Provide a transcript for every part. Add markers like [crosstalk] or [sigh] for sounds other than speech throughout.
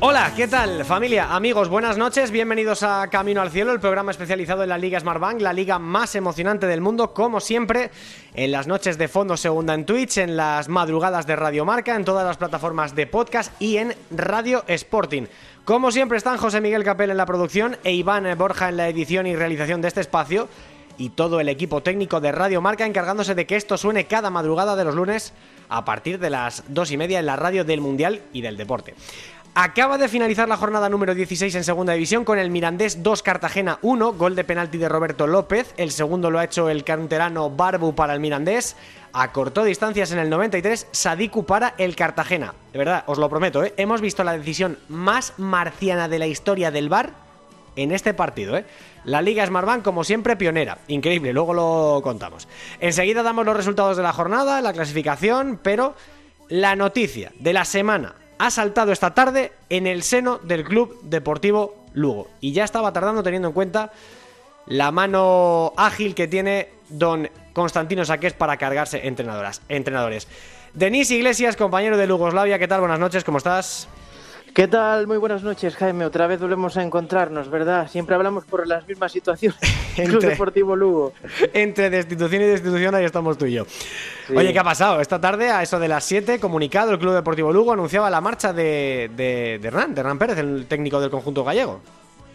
Hola, ¿qué tal familia? Amigos, buenas noches, bienvenidos a Camino al Cielo, el programa especializado en la Liga Smartbank, la liga más emocionante del mundo, como siempre, en las noches de fondo segunda en Twitch, en las madrugadas de Radio Marca, en todas las plataformas de podcast y en Radio Sporting. Como siempre están José Miguel Capel en la producción e Iván Borja en la edición y realización de este espacio y todo el equipo técnico de Radio Marca encargándose de que esto suene cada madrugada de los lunes a partir de las dos y media en la radio del Mundial y del Deporte. Acaba de finalizar la jornada número 16 en Segunda División con el Mirandés 2 Cartagena 1, gol de penalti de Roberto López. El segundo lo ha hecho el canterano Barbu para el Mirandés. Acortó distancias en el 93, Sadiku para el Cartagena. De verdad, os lo prometo, ¿eh? hemos visto la decisión más marciana de la historia del VAR en este partido, ¿eh? La Liga Smartbank, como siempre, pionera. Increíble, luego lo contamos. Enseguida damos los resultados de la jornada, la clasificación, pero la noticia de la semana ha saltado esta tarde en el seno del Club Deportivo Lugo. Y ya estaba tardando teniendo en cuenta la mano ágil que tiene don Constantino Saqués para cargarse entrenadoras, entrenadores. Denis Iglesias, compañero de Lugoslavia, ¿qué tal? Buenas noches, ¿cómo estás? ¿Qué tal? Muy buenas noches, Jaime. Otra vez volvemos a encontrarnos, ¿verdad? Siempre hablamos por las mismas situaciones. [laughs] Club Entre- Deportivo Lugo. Entre destitución y destitución, ahí estamos tú y yo. Sí. Oye, ¿qué ha pasado? Esta tarde, a eso de las 7, comunicado, el Club Deportivo Lugo anunciaba la marcha de, de, de Hernán, de Hernán Pérez, el técnico del conjunto gallego.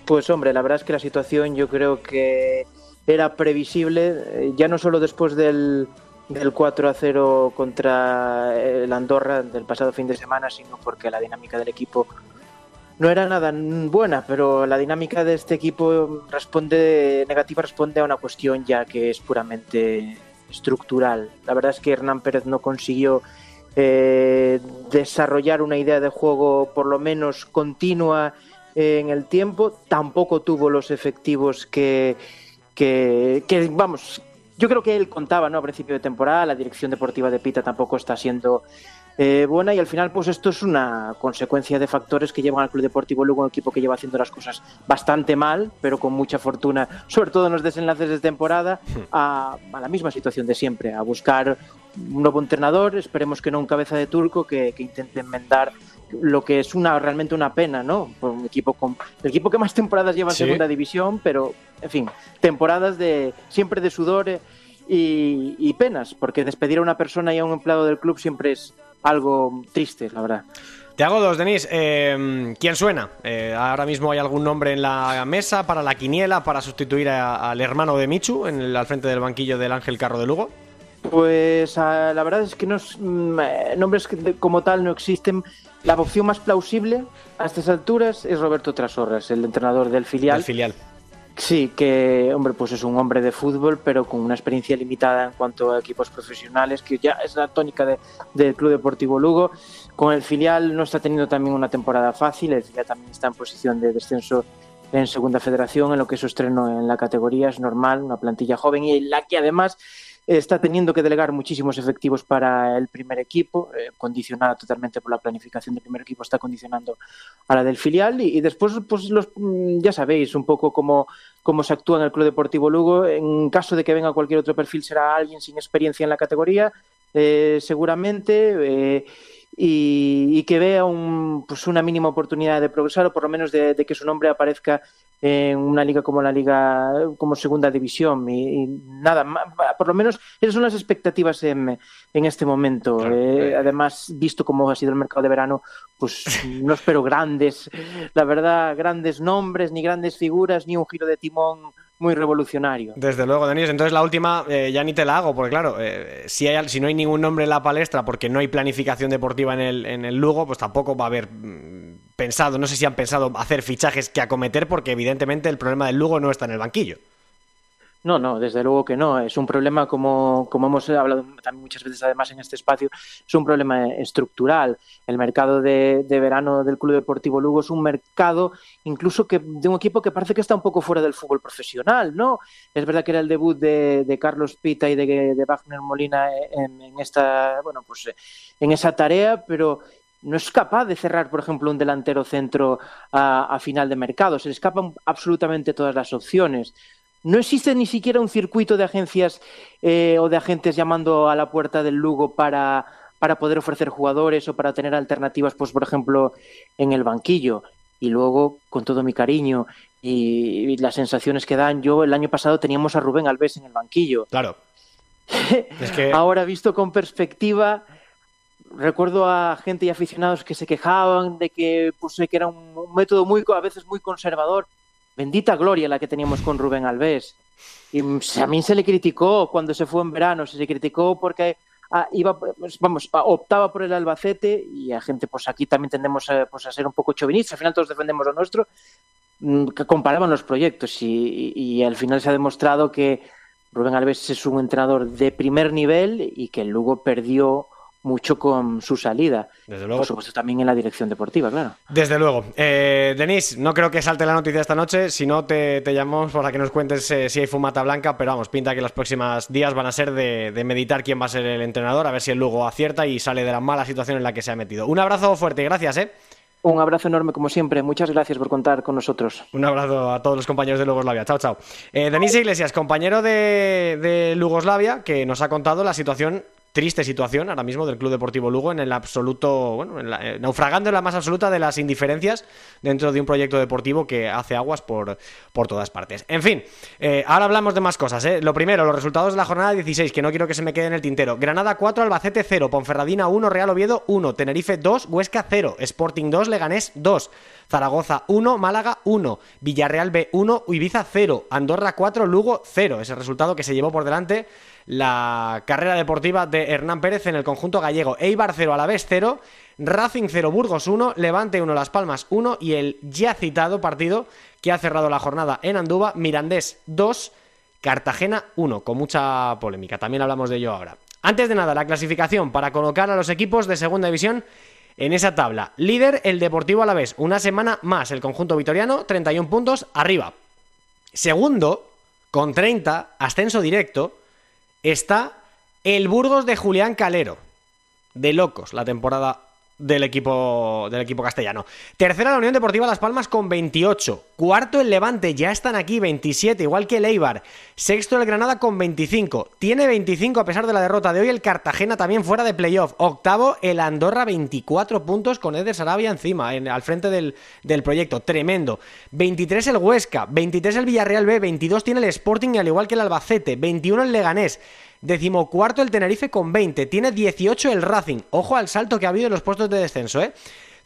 Pues hombre, la verdad es que la situación yo creo que era previsible, eh, ya no solo después del, del 4 a 0 contra el Andorra del pasado fin de semana, sino porque la dinámica del equipo no era nada buena, pero la dinámica de este equipo responde negativa responde a una cuestión ya que es puramente estructural. La verdad es que Hernán Pérez no consiguió eh, desarrollar una idea de juego por lo menos continua eh, en el tiempo, tampoco tuvo los efectivos que, que, vamos, yo creo que él contaba ¿no? a principio de temporada, la dirección deportiva de Pita tampoco está siendo eh, buena y al final pues esto es una consecuencia de factores que llevan al Club Deportivo Lugo, un equipo que lleva haciendo las cosas bastante mal, pero con mucha fortuna, sobre todo en los desenlaces de temporada, a, a la misma situación de siempre, a buscar un nuevo entrenador, esperemos que no un cabeza de turco que, que intente enmendar lo que es una realmente una pena, ¿no? Por un equipo con el equipo que más temporadas lleva en Sí. segunda división, pero en fin, temporadas de siempre de sudor eh, y, y penas, porque despedir a una persona y a un empleado del club siempre es algo triste, la verdad. Te hago dos, Denis. Eh, ¿Quién suena? Eh, ahora mismo hay algún nombre en la mesa para la quiniela para sustituir a- al hermano de Michu en el- al frente del banquillo del Ángel Carro de Lugo. Pues ah, la verdad es que no mm, nombres como tal no existen. La opción más plausible a estas alturas es Roberto Trasorras, el entrenador del filial. Filial. Sí, que, hombre, pues es un hombre de fútbol, pero con una experiencia limitada en cuanto a equipos profesionales, que ya es la tónica de- del Club Deportivo Lugo. Con el filial no está teniendo también una temporada fácil, el filial también está en posición de descenso en Segunda Federación, en lo que es su estreno en la categoría es normal, una plantilla joven y en la que además está teniendo que delegar muchísimos efectivos para el primer equipo, eh, condicionada totalmente por la planificación del primer equipo, está condicionando a la del filial y, después pues los mm, ya sabéis un poco cómo, cómo se actúa en el Club Deportivo Lugo. En caso de que venga cualquier otro perfil será alguien sin experiencia en la categoría, eh, seguramente. eh, y, que vea un, pues una mínima oportunidad de progresar o por lo menos de que su nombre aparezca en una liga como la liga como segunda división y, y nada por lo menos esas son las expectativas en, en este momento Claro. Eh, además visto cómo ha sido el mercado de verano pues no espero grandes la verdad grandes nombres ni grandes figuras ni un giro de timón muy revolucionario Desde luego, Denis. Entonces la última eh, ya ni te la hago, porque claro, eh, si, hay, si no hay ningún nombre en la palestra porque no hay planificación deportiva en el, en el Lugo, pues tampoco va a haber mm, pensado, no sé si han pensado hacer fichajes que acometer, porque evidentemente el problema del Lugo no está en el banquillo. No, no, desde luego que no. Es un problema, como, como hemos hablado también muchas veces además en este espacio, es un problema estructural. El mercado de, verano del Club Deportivo Lugo es un mercado incluso que de un equipo que parece que está un poco fuera del fútbol profesional, ¿no? Es verdad que era el debut de, Carlos Pita y de, de Wagner Molina en, en, esta, bueno, pues en esa tarea, pero no es capaz de cerrar, por ejemplo, un delantero centro a, final de mercado. Se le escapan absolutamente todas las opciones. No existe ni siquiera un circuito de agencias eh, o de agentes llamando a la puerta del Lugo para, para poder ofrecer jugadores o para tener alternativas, pues por ejemplo, en el banquillo. Y luego, con todo mi cariño y, las sensaciones que dan, yo el año pasado teníamos a Rubén Alves en el banquillo. Claro. [laughs] Ahora visto con perspectiva, recuerdo a gente y aficionados que se quejaban de que, pues, que era un, método muy a veces muy conservador. Bendita gloria la que teníamos con Rubén Alves. Y mí se le criticó cuando se fue en verano, se le criticó porque ah, iba, pues, vamos, optaba por el Albacete y a gente, pues aquí también tendemos a, pues, a ser un poco chauvinistas, al final todos defendemos lo nuestro, mm, que comparaban los proyectos y al final se ha demostrado que Rubén Alves es un entrenador de primer nivel y que luego perdió mucho con su salida. Desde luego. Por supuesto, también en la dirección deportiva, claro. Desde luego. Eh, Denis, no creo que salte la noticia esta noche, si no te, te llamamos para que nos cuentes eh, si hay fumata blanca, pero vamos, pinta que los próximos días van a ser de, meditar quién va a ser el entrenador, a ver si el Lugo acierta y sale de la mala situación en la que se ha metido. Un abrazo fuerte y gracias, ¿eh? Un abrazo enorme como siempre. Muchas gracias por contar con nosotros. Un abrazo a todos los compañeros de Lugoslavia. Chao, chao. Eh, Denis Iglesias, compañero de, de Lugoslavia, que nos ha contado la situación triste situación ahora mismo del Club Deportivo Lugo en el absoluto, bueno, eh, naufragando en la más absoluta de las indiferencias dentro de un proyecto deportivo que hace aguas por, por todas partes. En fin, eh, ahora hablamos de más cosas. ¿eh? Lo primero, los resultados de la jornada 16, que no quiero que se me quede en el tintero. Granada 4, Albacete 0, Ponferradina 1, Real Oviedo 1, Tenerife 2, Huesca 0, Sporting 2, Leganés 2. Zaragoza 1, Málaga 1, Villarreal B 1, Ibiza 0, Andorra 4, Lugo 0. Ese resultado que se llevó por delante la carrera deportiva de Hernán Pérez en el conjunto gallego. Eibar 0, vez 0, Racing 0, Burgos 1, Levante 1, Las Palmas 1 y el ya citado partido que ha cerrado la jornada en Andúba, Mirandés 2, Cartagena 1, con mucha polémica. También hablamos de ello ahora. Antes de nada, la clasificación para colocar a los equipos de segunda división en esa tabla. Líder el Deportivo Alavés, una semana más el conjunto vitoriano, 31 puntos arriba. Segundo, con 30, ascenso directo, está el Burgos de Julián Calero. De locos la temporada del equipo, del equipo castellano. Tercera la Unión Deportiva Las Palmas con 28. Cuarto el Levante, ya están aquí 27, igual que el Eibar. Sexto el Granada con 25. Tiene 25 a pesar de la derrota de hoy el Cartagena también fuera de playoff. Octavo el Andorra 24 puntos con Eder Sarabia encima, al frente del, del proyecto. Tremendo. 23 el Huesca, 23 el Villarreal B, 22 tiene el Sporting al igual que el Albacete, 21 el Leganés. Decimocuarto el Tenerife con 20. Tiene 18 el Racing. Ojo al salto que ha habido en los puestos de descenso, ¿eh?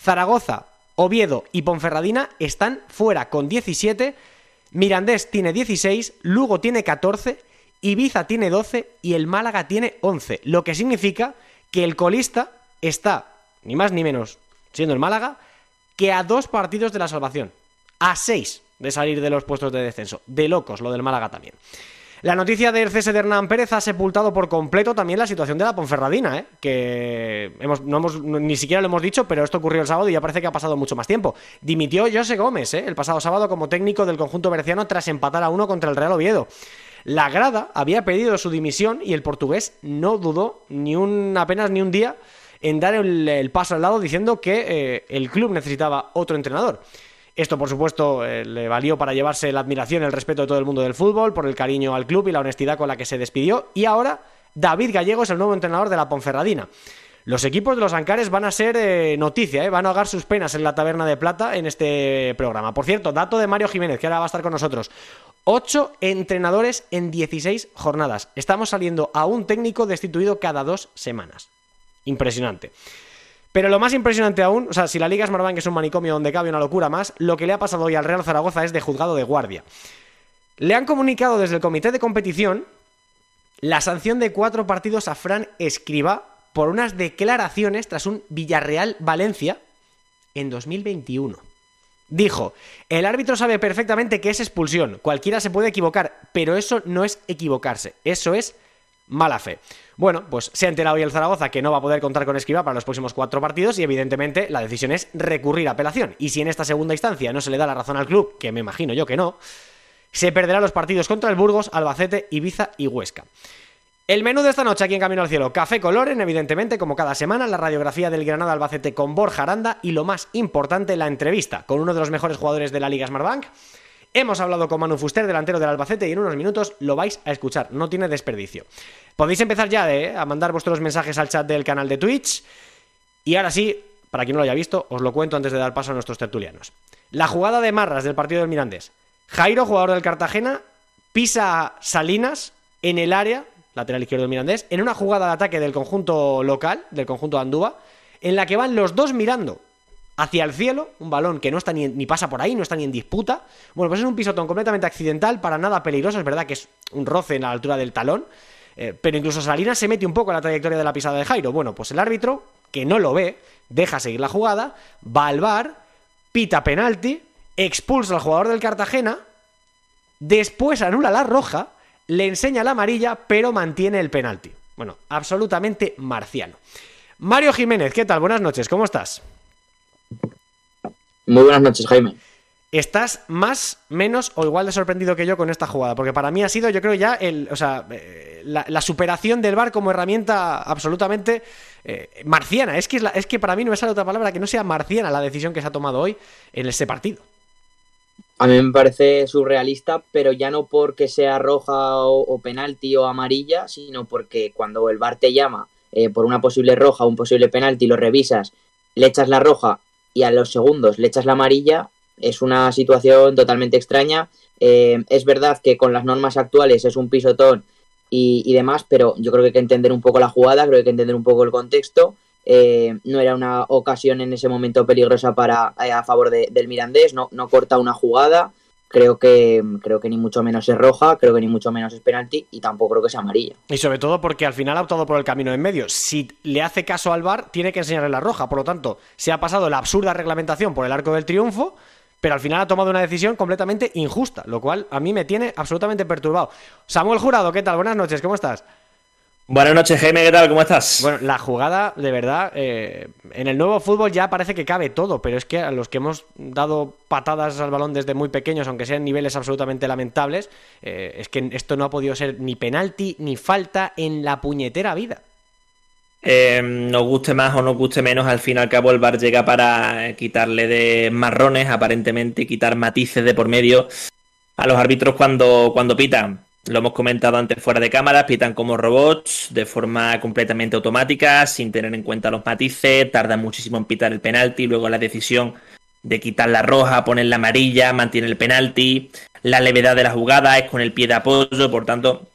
Zaragoza, Oviedo y Ponferradina están fuera con 17. Mirandés tiene 16. Lugo tiene 14. Ibiza tiene 12 y el Málaga tiene 11. Lo que significa que el colista está, ni más ni menos, siendo el Málaga, que a dos partidos de la salvación. A seis de salir de los puestos de descenso. De locos lo del Málaga también. La noticia del cese de Hernán Pérez ha sepultado por completo también la situación de la Ponferradina, ¿eh? que hemos, no hemos, ni siquiera lo hemos dicho, pero esto ocurrió el sábado y ya parece que ha pasado mucho más tiempo. Dimitió José Gómez ¿eh? el pasado sábado como técnico del conjunto berciano tras empatar a uno contra el Real Oviedo. La grada había pedido su dimisión y el portugués no dudó ni un, apenas ni un día en dar el, paso al lado diciendo que eh, el club necesitaba otro entrenador. Esto, por supuesto, eh, le valió para llevarse la admiración y el respeto de todo el mundo del fútbol, por el cariño al club y la honestidad con la que se despidió. Y ahora, David Gallego es el nuevo entrenador de la Ponferradina. Los equipos de los Ancares van a ser eh, noticia, eh, van a ahogar sus penas en la Taberna de Plata en este programa. Por cierto, dato de Mario Jiménez, que ahora va a estar con nosotros. Ocho entrenadores en 16 jornadas. Estamos saliendo a un técnico destituido cada dos semanas. Impresionante. Pero lo más impresionante aún, o sea, si la Liga Smartbank es un manicomio donde cabe una locura más, lo que le ha pasado hoy al Real Zaragoza es de juzgado de guardia. Le han comunicado desde el comité de competición la sanción de cuatro partidos a Fran Escriba por unas declaraciones tras un Villarreal-Valencia en 2021. Dijo, el árbitro sabe perfectamente que es expulsión, cualquiera se puede equivocar, pero eso no es equivocarse, eso es mala fe. Bueno, pues se ha enterado hoy el Zaragoza que no va a poder contar con Escriba para los próximos cuatro partidos y evidentemente la decisión es recurrir a apelación. Y si en esta segunda instancia no se le da la razón al club, que me imagino yo que no, se perderá los partidos contra el Burgos, Albacete, Ibiza y Huesca. El menú de esta noche aquí en Camino al Cielo, café coloren, evidentemente, como cada semana, la radiografía del Granada Albacete con Borja Aranda y lo más importante, la entrevista con uno de los mejores jugadores de la Liga Smartbank. Hemos hablado con Manu Fuster, delantero del Albacete, y en unos minutos lo vais a escuchar, no tiene desperdicio. Podéis empezar ya eh, a mandar vuestros mensajes al chat del canal de Twitch. Y ahora sí, para quien no lo haya visto, os lo cuento antes de dar paso a nuestros tertulianos. La jugada de Marras del partido del Mirandés. Jairo, jugador del Cartagena, pisa Salinas en el área lateral izquierdo del Mirandés, en una jugada de ataque del conjunto local, del conjunto Andúa, en la que van los dos mirando hacia el cielo, un balón que no está ni, pasa por ahí, no está ni en disputa. Bueno, pues es un pisotón completamente accidental, para nada peligroso, es verdad que es un roce en la altura del talón, eh, pero incluso Salinas se mete un poco en la trayectoria de la pisada de Jairo. Bueno, pues el árbitro, que no lo ve, deja seguir la jugada, va al bar, pita penalti, expulsa al jugador del Cartagena, después anula la roja le enseña la amarilla, pero mantiene el penalti. Bueno, absolutamente marciano. Mario Jiménez, ¿qué tal? Buenas noches, ¿cómo estás? Muy buenas noches, Jaime. Estás más, menos o igual de sorprendido que yo con esta jugada, porque para mí ha sido, yo creo, ya el, o sea, eh, la, superación del VAR como herramienta absolutamente eh, marciana. Es que, es, es que para mí no me sale otra palabra que no sea marciana la decisión que se ha tomado hoy en ese partido. A mí me parece surrealista, pero ya no porque sea roja o, penalti o amarilla, sino porque cuando el VAR te llama eh, por una posible roja o un posible penalti, lo revisas, le echas la roja y a los segundos le echas la amarilla, es una situación totalmente extraña. Eh, es verdad que con las normas actuales es un pisotón y, y, demás, pero yo creo que hay que entender un poco la jugada, creo que hay que entender un poco el contexto eh, no era una ocasión en ese momento peligrosa para eh, a favor del Mirandés, no, no corta una jugada, creo que creo que ni mucho menos es roja, creo que ni mucho menos es penalti y tampoco creo que sea amarilla. Y sobre todo porque al final ha optado por el camino en medio. Si le hace caso al VAR, tiene que enseñarle la roja, por lo tanto, se ha pasado la absurda reglamentación por el arco del triunfo, pero al final ha tomado una decisión completamente injusta, lo cual a mí me tiene absolutamente perturbado. Samuel Jurado, ¿qué tal? Buenas noches, ¿cómo estás? Buenas noches, Jaime, ¿qué tal? ¿Cómo estás? Bueno, la jugada, de verdad, eh, en el nuevo fútbol ya parece que cabe todo, pero es que a los que hemos dado patadas al balón desde muy pequeños, aunque sean niveles absolutamente lamentables, eh, es que esto no ha podido ser ni penalti ni falta en la puñetera vida. Eh, nos guste más o nos guste menos, al fin y al cabo el bar llega para quitarle de marrones, aparentemente, quitar matices de por medio a los árbitros cuando, cuando pitan. Lo hemos comentado antes fuera de cámara, pitan como robots, de forma completamente automática, sin tener en cuenta los matices, tardan muchísimo en pitar el penalti, luego la decisión de quitar la roja, poner la amarilla, mantiene el penalti, la levedad de la jugada es con el pie de apoyo, por tanto,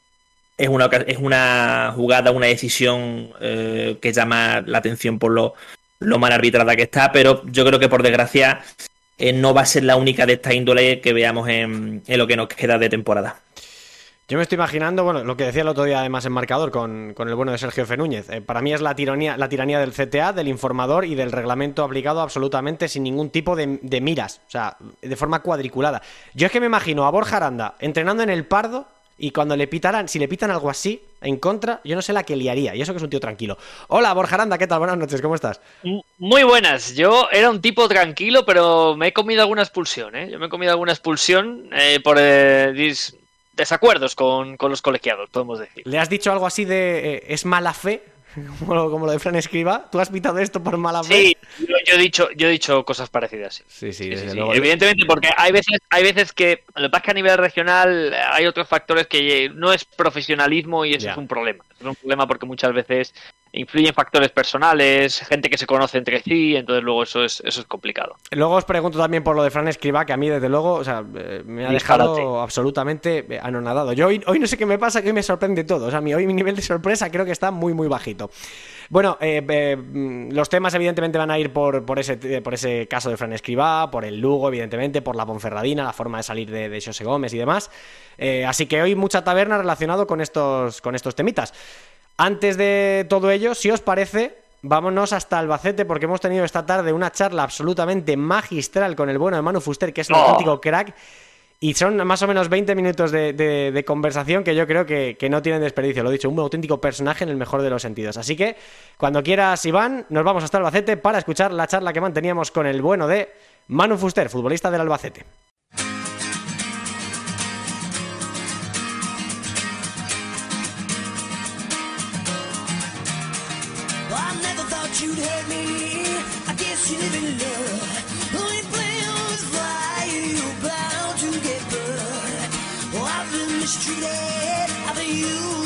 es una, es una jugada, una decisión eh, que llama la atención por lo, lo mal arbitrada que está, pero yo creo que por desgracia eh, no va a ser la única de esta índole que veamos en, en lo que nos queda de temporada. Yo me estoy imaginando, bueno, lo que decía el otro día además en marcador con, el bueno de Sergio Fenúñez. Eh, para mí es la tiranía, la tiranía del CTA, del informador y del reglamento aplicado absolutamente sin ningún tipo de, miras, o sea, de forma cuadriculada. Yo es que me imagino a Borja Aranda entrenando en el Pardo y cuando le pitaran, si le pitan algo así en contra, yo no sé la que liaría. Y eso que es un tío tranquilo. Hola, Borja Aranda, ¿qué tal? Buenas noches, ¿cómo estás? Muy buenas. Yo era un tipo tranquilo, pero me he comido alguna expulsión, ¿eh? Yo me he comido alguna expulsión eh, por eh, desacuerdos con, los colegiados, podemos decir. ¿Le has dicho algo así de eh, es mala fe? [laughs] Como, lo de Fran Escriba, ¿tú has pitado esto por mala fe? Sí, yo, he dicho, yo he dicho cosas parecidas. Sí, sí, Evidentemente, porque hay veces, hay veces que, lo que pasa es que a nivel regional hay otros factores que no es profesionalismo y eso es un problema. Es un problema porque muchas veces influyen factores personales, gente que se conoce entre sí, entonces luego eso es, eso es complicado. Luego os pregunto también por lo de Fran Escriba, que a mí desde luego o sea, eh, me ha dejado absolutamente eh, anonadado. Yo hoy, hoy no sé qué me pasa, que hoy me sorprende todo. O sea, mi, hoy mi nivel de sorpresa creo que está muy, muy bajito. Bueno, eh, mm, los temas evidentemente van a ir por, por, ese, por ese caso de Fran Escribá, por el Lugo, evidentemente, por la Ponferradina, la forma de salir de, de José Gómez y demás. así que hoy mucha taberna relacionado con estos, con estos temitas. Antes de todo ello, si os parece, vámonos hasta Albacete porque hemos tenido esta tarde una charla absolutamente magistral con el bueno de Manu Fuster, que es un auténtico crack. Y son más o menos 20 minutos de, conversación que yo creo que, no tienen desperdicio. Lo he dicho, un auténtico personaje en el mejor de los sentidos. Así que, cuando quieras, Iván, nos vamos hasta Albacete para escuchar la charla que manteníamos con el bueno de Manu Fuster, futbolista del Albacete. mistreated. I'll be.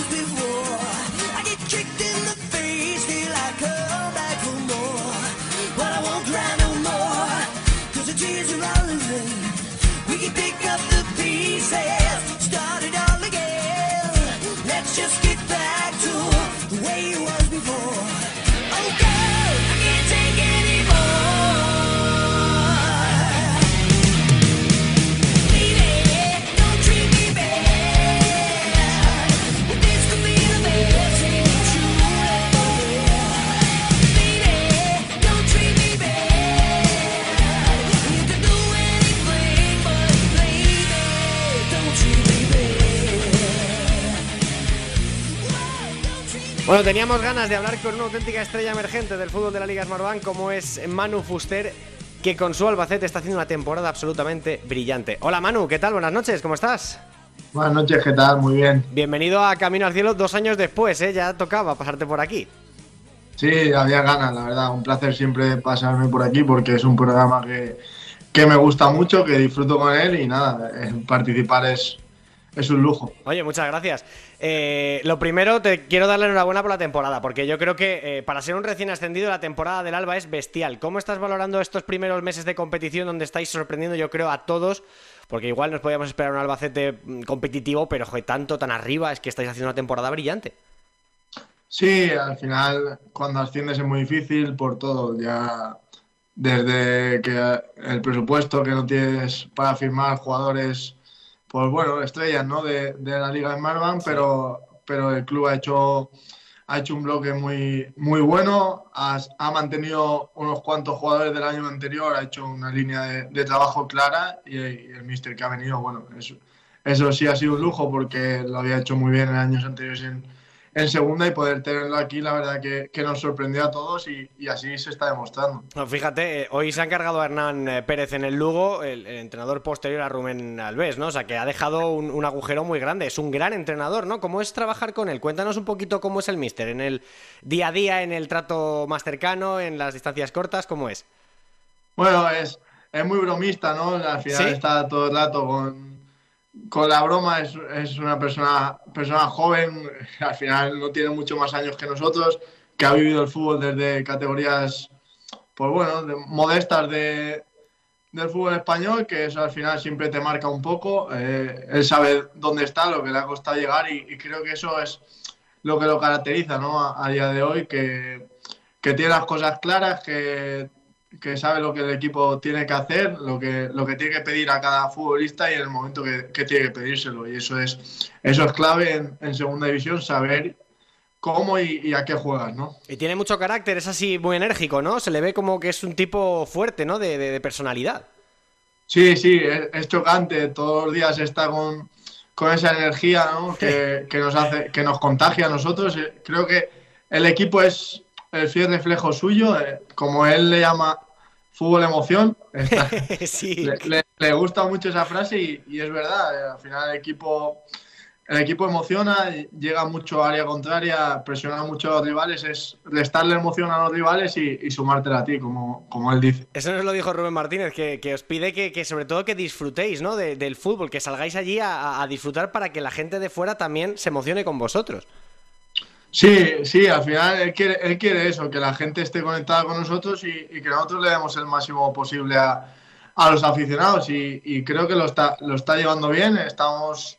Bueno, teníamos ganas de hablar con una auténtica estrella emergente del fútbol de la Liga Smartbank como es Manu Fuster, que con su Albacete está haciendo una temporada absolutamente brillante. Hola Manu, ¿qué tal? Buenas noches, ¿cómo estás? Buenas noches, ¿qué tal? Muy bien. Bienvenido a Camino al Cielo dos años después, ¿eh? Ya tocaba pasarte por aquí. Sí, había ganas, la verdad. Un placer siempre pasarme por aquí porque es un programa que, que me gusta mucho, que disfruto con él y nada, eh, participar es, es un lujo. Oye, muchas gracias. Eh, lo primero, te quiero darle enhorabuena por la temporada, porque yo creo que eh, para ser un recién ascendido, la temporada del Alba es bestial. ¿Cómo estás valorando estos primeros meses de competición donde estáis sorprendiendo, yo creo, a todos? Porque igual nos podíamos esperar un Albacete mm, competitivo, pero joder, tanto, tan arriba, es que estáis haciendo una temporada brillante. Sí, al final, cuando asciendes es muy difícil por todo. Ya desde que el presupuesto que no tienes para firmar jugadores pues bueno, estrellas ¿no? de, de la Liga de Marvan, pero, pero el club ha hecho, ha hecho un bloque muy, muy bueno, ha, ha, mantenido unos cuantos jugadores del año anterior, ha hecho una línea de, trabajo clara y, el míster que ha venido, bueno, eso, eso sí ha sido un lujo porque lo había hecho muy bien en años anteriores en, en segunda y poder tenerlo aquí, la verdad que, que nos sorprendió a todos y, y, así se está demostrando. No, fíjate, eh, hoy se ha encargado a Hernán eh, Pérez en el Lugo, el, el, entrenador posterior a Rubén Alves, ¿no? O sea, que ha dejado un, un, agujero muy grande. Es un gran entrenador, ¿no? ¿Cómo es trabajar con él? Cuéntanos un poquito cómo es el míster, en el día a día, en el trato más cercano, en las distancias cortas, ¿cómo es? Bueno, es, es muy bromista, ¿no? Al final ¿Sí? está todo el rato con con la broma es, es, una persona, persona joven, [laughs] al final no tiene mucho más años que nosotros, que ha vivido el fútbol desde categorías, pues bueno, de, modestas de, del fútbol español, que eso al final siempre te marca un poco. Eh, él sabe dónde está, lo que le ha costado llegar y, creo que eso es lo que lo caracteriza ¿no? a, a día de hoy, que, que tiene las cosas claras, que que sabe lo que el equipo tiene que hacer, lo que, lo que tiene que pedir a cada futbolista y en el momento que, que tiene que pedírselo. Y eso es, eso es clave en, en segunda división, saber cómo y, y, a qué juegas, ¿no? Y tiene mucho carácter, es así muy enérgico, ¿no? Se le ve como que es un tipo fuerte, ¿no? De, de, de personalidad. Sí, sí, es, es, chocante. Todos los días está con, con esa energía, ¿no? [laughs] Que, que, nos hace, que nos contagia a nosotros. Creo que el equipo es el fiel reflejo suyo, eh, como él le llama fútbol emoción. [laughs] Está, sí. le, le, le, gusta mucho esa frase y, y, es verdad, al final el equipo, el equipo emociona, llega mucho a área contraria, presiona mucho a los rivales, es restarle emoción a los rivales y, y sumártela a ti, como, como él dice. Eso nos lo dijo Rubén Martínez, que, que os pide que, que, sobre todo que disfrutéis ¿no? De, del fútbol, que salgáis allí a, a disfrutar para que la gente de fuera también se emocione con vosotros. Sí, sí, al final él quiere, él quiere eso, que la gente esté conectada con nosotros y, que nosotros le demos el máximo posible a, a los aficionados y, creo que lo está, lo está llevando bien, estamos,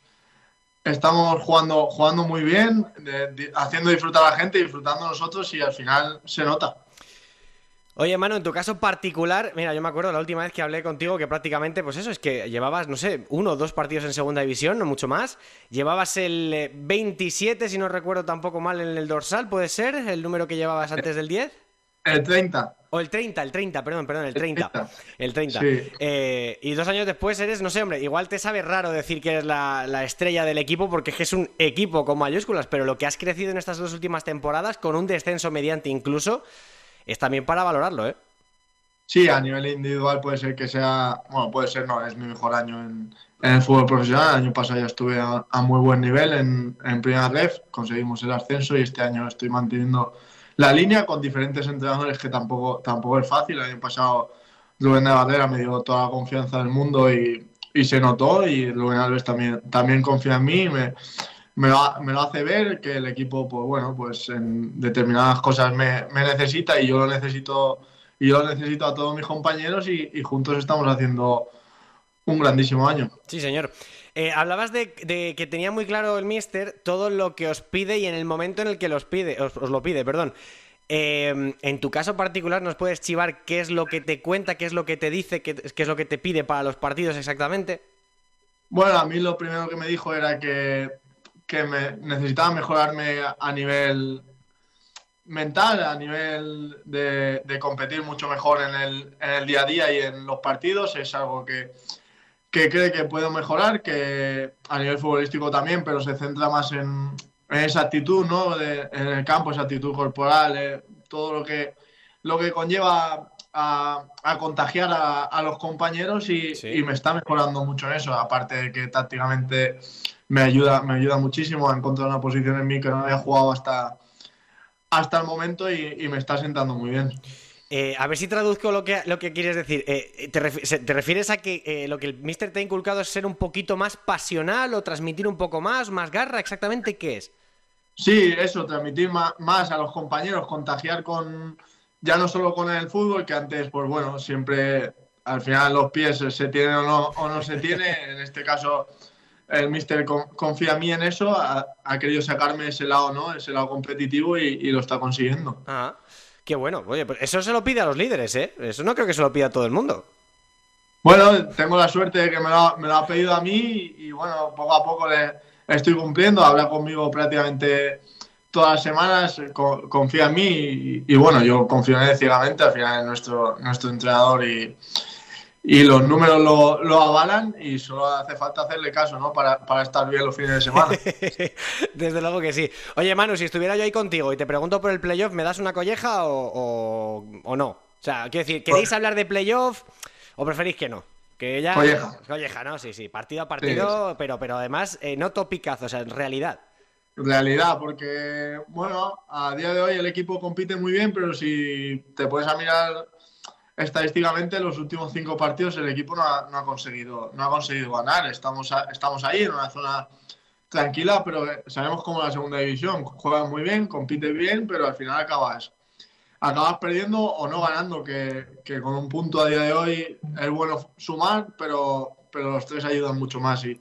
estamos jugando, jugando muy bien, haciendo disfrutar a la gente, disfrutando nosotros y al final se nota. Oye, mano, en tu caso particular, mira, yo me acuerdo la última vez que hablé contigo que prácticamente, pues eso, es que llevabas, no sé, uno o dos partidos en segunda división, no mucho más. Llevabas el 27, si no recuerdo tampoco mal, en el dorsal, ¿puede ser? ¿El número que llevabas antes del 10? El 30. O el 30, el 30, perdón, perdón, el 30. El 30. Eh, y dos años después eres, no sé, hombre, igual te sabe raro decir que eres la, la, estrella del equipo porque es que es un equipo con mayúsculas, pero lo que has crecido en estas dos últimas temporadas, con un descenso mediante incluso, es también para valorarlo, ¿eh? Sí, a nivel individual puede ser que sea, bueno, puede ser, no, es mi mejor año en, el fútbol profesional. El año pasado ya estuve a, muy buen nivel en, en primera ref, conseguimos el ascenso y este año estoy manteniendo la línea con diferentes entrenadores que tampoco, tampoco es fácil. El año pasado Rubén de me dio toda la confianza del mundo y, y se notó y Rubén Alves también, también confía en mí. Me, me lo, me lo, hace ver que el equipo, pues bueno, pues en determinadas cosas me, me necesita y yo lo necesito y yo necesito a todos mis compañeros y, juntos estamos haciendo un grandísimo año. Sí, señor. Eh, hablabas de, que tenía muy claro el Mister todo lo que os pide y en el momento en el que los pide, os, lo pide, perdón. Em, en tu caso particular, ¿nos puedes chivar qué es lo que te cuenta, qué es lo que te dice, qué, qué, es lo que te pide para los partidos exactamente? Bueno, a mí lo primero que me dijo era que, que me necesitaba mejorarme a nivel mental, a nivel de, competir mucho mejor en el, día a día y en los partidos. Es algo que, cree que puedo mejorar, que a nivel futbolístico también, pero se centra más en, esa actitud, ¿no? en el campo, esa actitud corporal, eh, todo lo que, lo que conlleva a, contagiar a, los compañeros y, y, me está mejorando mucho en eso. Aparte de que tácticamente me ayuda, me ayuda muchísimo a encontrar una posición en mí que no había jugado hasta hasta el momento y, me está sentando muy bien. Eh, a ver si traduzco lo que, lo que quieres decir. Eh, ¿te, refieres a que eh, lo que el Mister te ha inculcado es ser un poquito más pasional o transmitir un poco más, más garra? ¿Exactamente qué es? Sí, eso, transmitir más, a los compañeros, contagiar con, ya no solo con el fútbol, que antes, pues bueno, siempre al final los pies se tienen o no, o no se tiene. En este caso, el mister confía en mí en eso, ha, querido sacarme ese lado, ¿no? Ese lado competitivo y, lo está consiguiendo. Ah, qué bueno. Oye, pues eso se lo pide a los líderes, ¿eh? Eso no creo que se lo pida a todo el mundo. Bueno, tengo la suerte de que me lo, ha pedido a mí y, bueno, poco a poco le estoy cumpliendo. Habla conmigo prácticamente todas las semanas, confía en mí y, bueno, yo confío en él ciegamente. Al final es nuestro, nuestro entrenador y y los números lo, avalan y solo hace falta hacerle caso, ¿no? Para, estar bien los fines de semana. [laughs] Desde luego que sí. Oye, Manu, si estuviera yo ahí contigo y te pregunto por el playoff, ¿me das una colleja o, no? O sea, quiero decir, ¿queréis hablar de playoff o preferís que no? Que ya... Colleja. Colleja, ¿no? Sí, sí, partido a partido, pero, pero además eh, no topicazo, o sea, en realidad. Realidad, porque, bueno, a día de hoy el equipo compite muy bien, pero si te puedes a mirar estadísticamente los últimos cinco partidos el equipo no ha, conseguido, no ha conseguido ganar. Estamos, estamos ahí en una zona tranquila, pero sabemos cómo la segunda división juega muy bien, compite bien, pero al final acabas, acabas perdiendo o no ganando, que, con un punto a día de hoy es bueno sumar, pero, pero los tres ayudan mucho más y,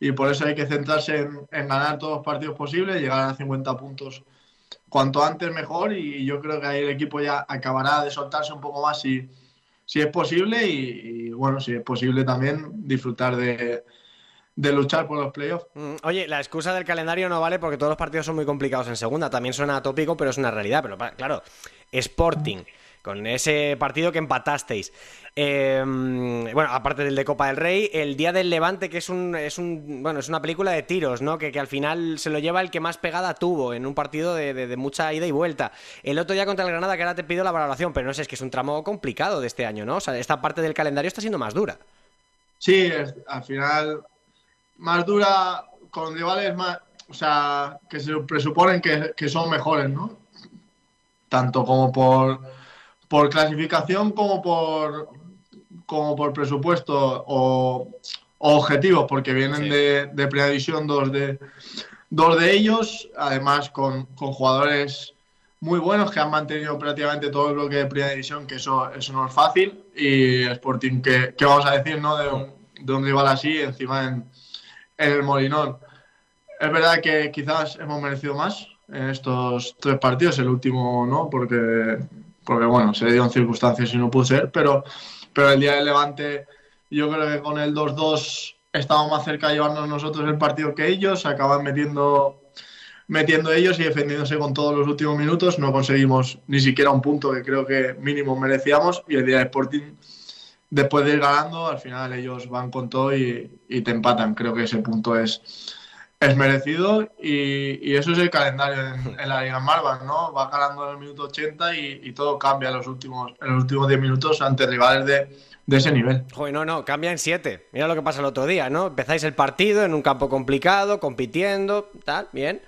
y por eso hay que centrarse en, en ganar todos los partidos posibles, llegar a 50 puntos cuanto antes mejor y yo creo que ahí el equipo ya acabará de soltarse un poco más si, si es posible y, bueno, si es posible también disfrutar de, luchar por los playoffs. Mm, oye, la excusa del calendario no vale porque todos los partidos son muy complicados en segunda. También suena atópico, pero es una realidad. Pero claro, Sporting, con ese partido que empatasteis. Em, bueno, aparte del de Copa del Rey, el Día del Levante, que es un, es un bueno, es una película de tiros, ¿no? Que, al final se lo lleva el que más pegada tuvo en un partido de, mucha ida y vuelta. El otro día contra el Granada, que ahora te pido la valoración, pero no sé, es que es un tramo complicado de este año, ¿no? O sea, esta parte del calendario está siendo más dura. Sí, al final más dura con rivales más, o sea, que se presuponen que, que son mejores, ¿no? Tanto como por, por clasificación como por como por presupuesto o, objetivos, porque vienen de, de Primera División dos de, dos de ellos, además con, jugadores muy buenos que han mantenido prácticamente todo el bloque de Primera División, que eso, eso no es fácil, y Sporting, que, vamos a decir, ¿no? De un, de un rival así, encima en, en el Molinón. Es verdad que quizás hemos merecido más en estos tres partidos, el último no, porque, porque bueno, se dio en circunstancias y no pudo ser, pero pero el día del Levante, yo creo que con el 2-2 estábamos más cerca de llevarnos nosotros el partido que ellos, acaban metiendo metiendo ellos y defendiéndose con todos los últimos minutos. No conseguimos ni siquiera un punto que creo que mínimo merecíamos y el día de Sporting, después de ir ganando, al final ellos van con todo y, te empatan. Creo que ese punto es, es merecido y, eso es el calendario en, la Liga Marvel, ¿no? Va ganando en el minuto 80 y, todo cambia en los últimos, en los últimos 10 minutos ante rivales de, ese nivel. Joder, no, no, cambia en 7. Mira lo que pasa el otro día, ¿no? Empezáis el partido en un campo complicado, compitiendo, tal, bien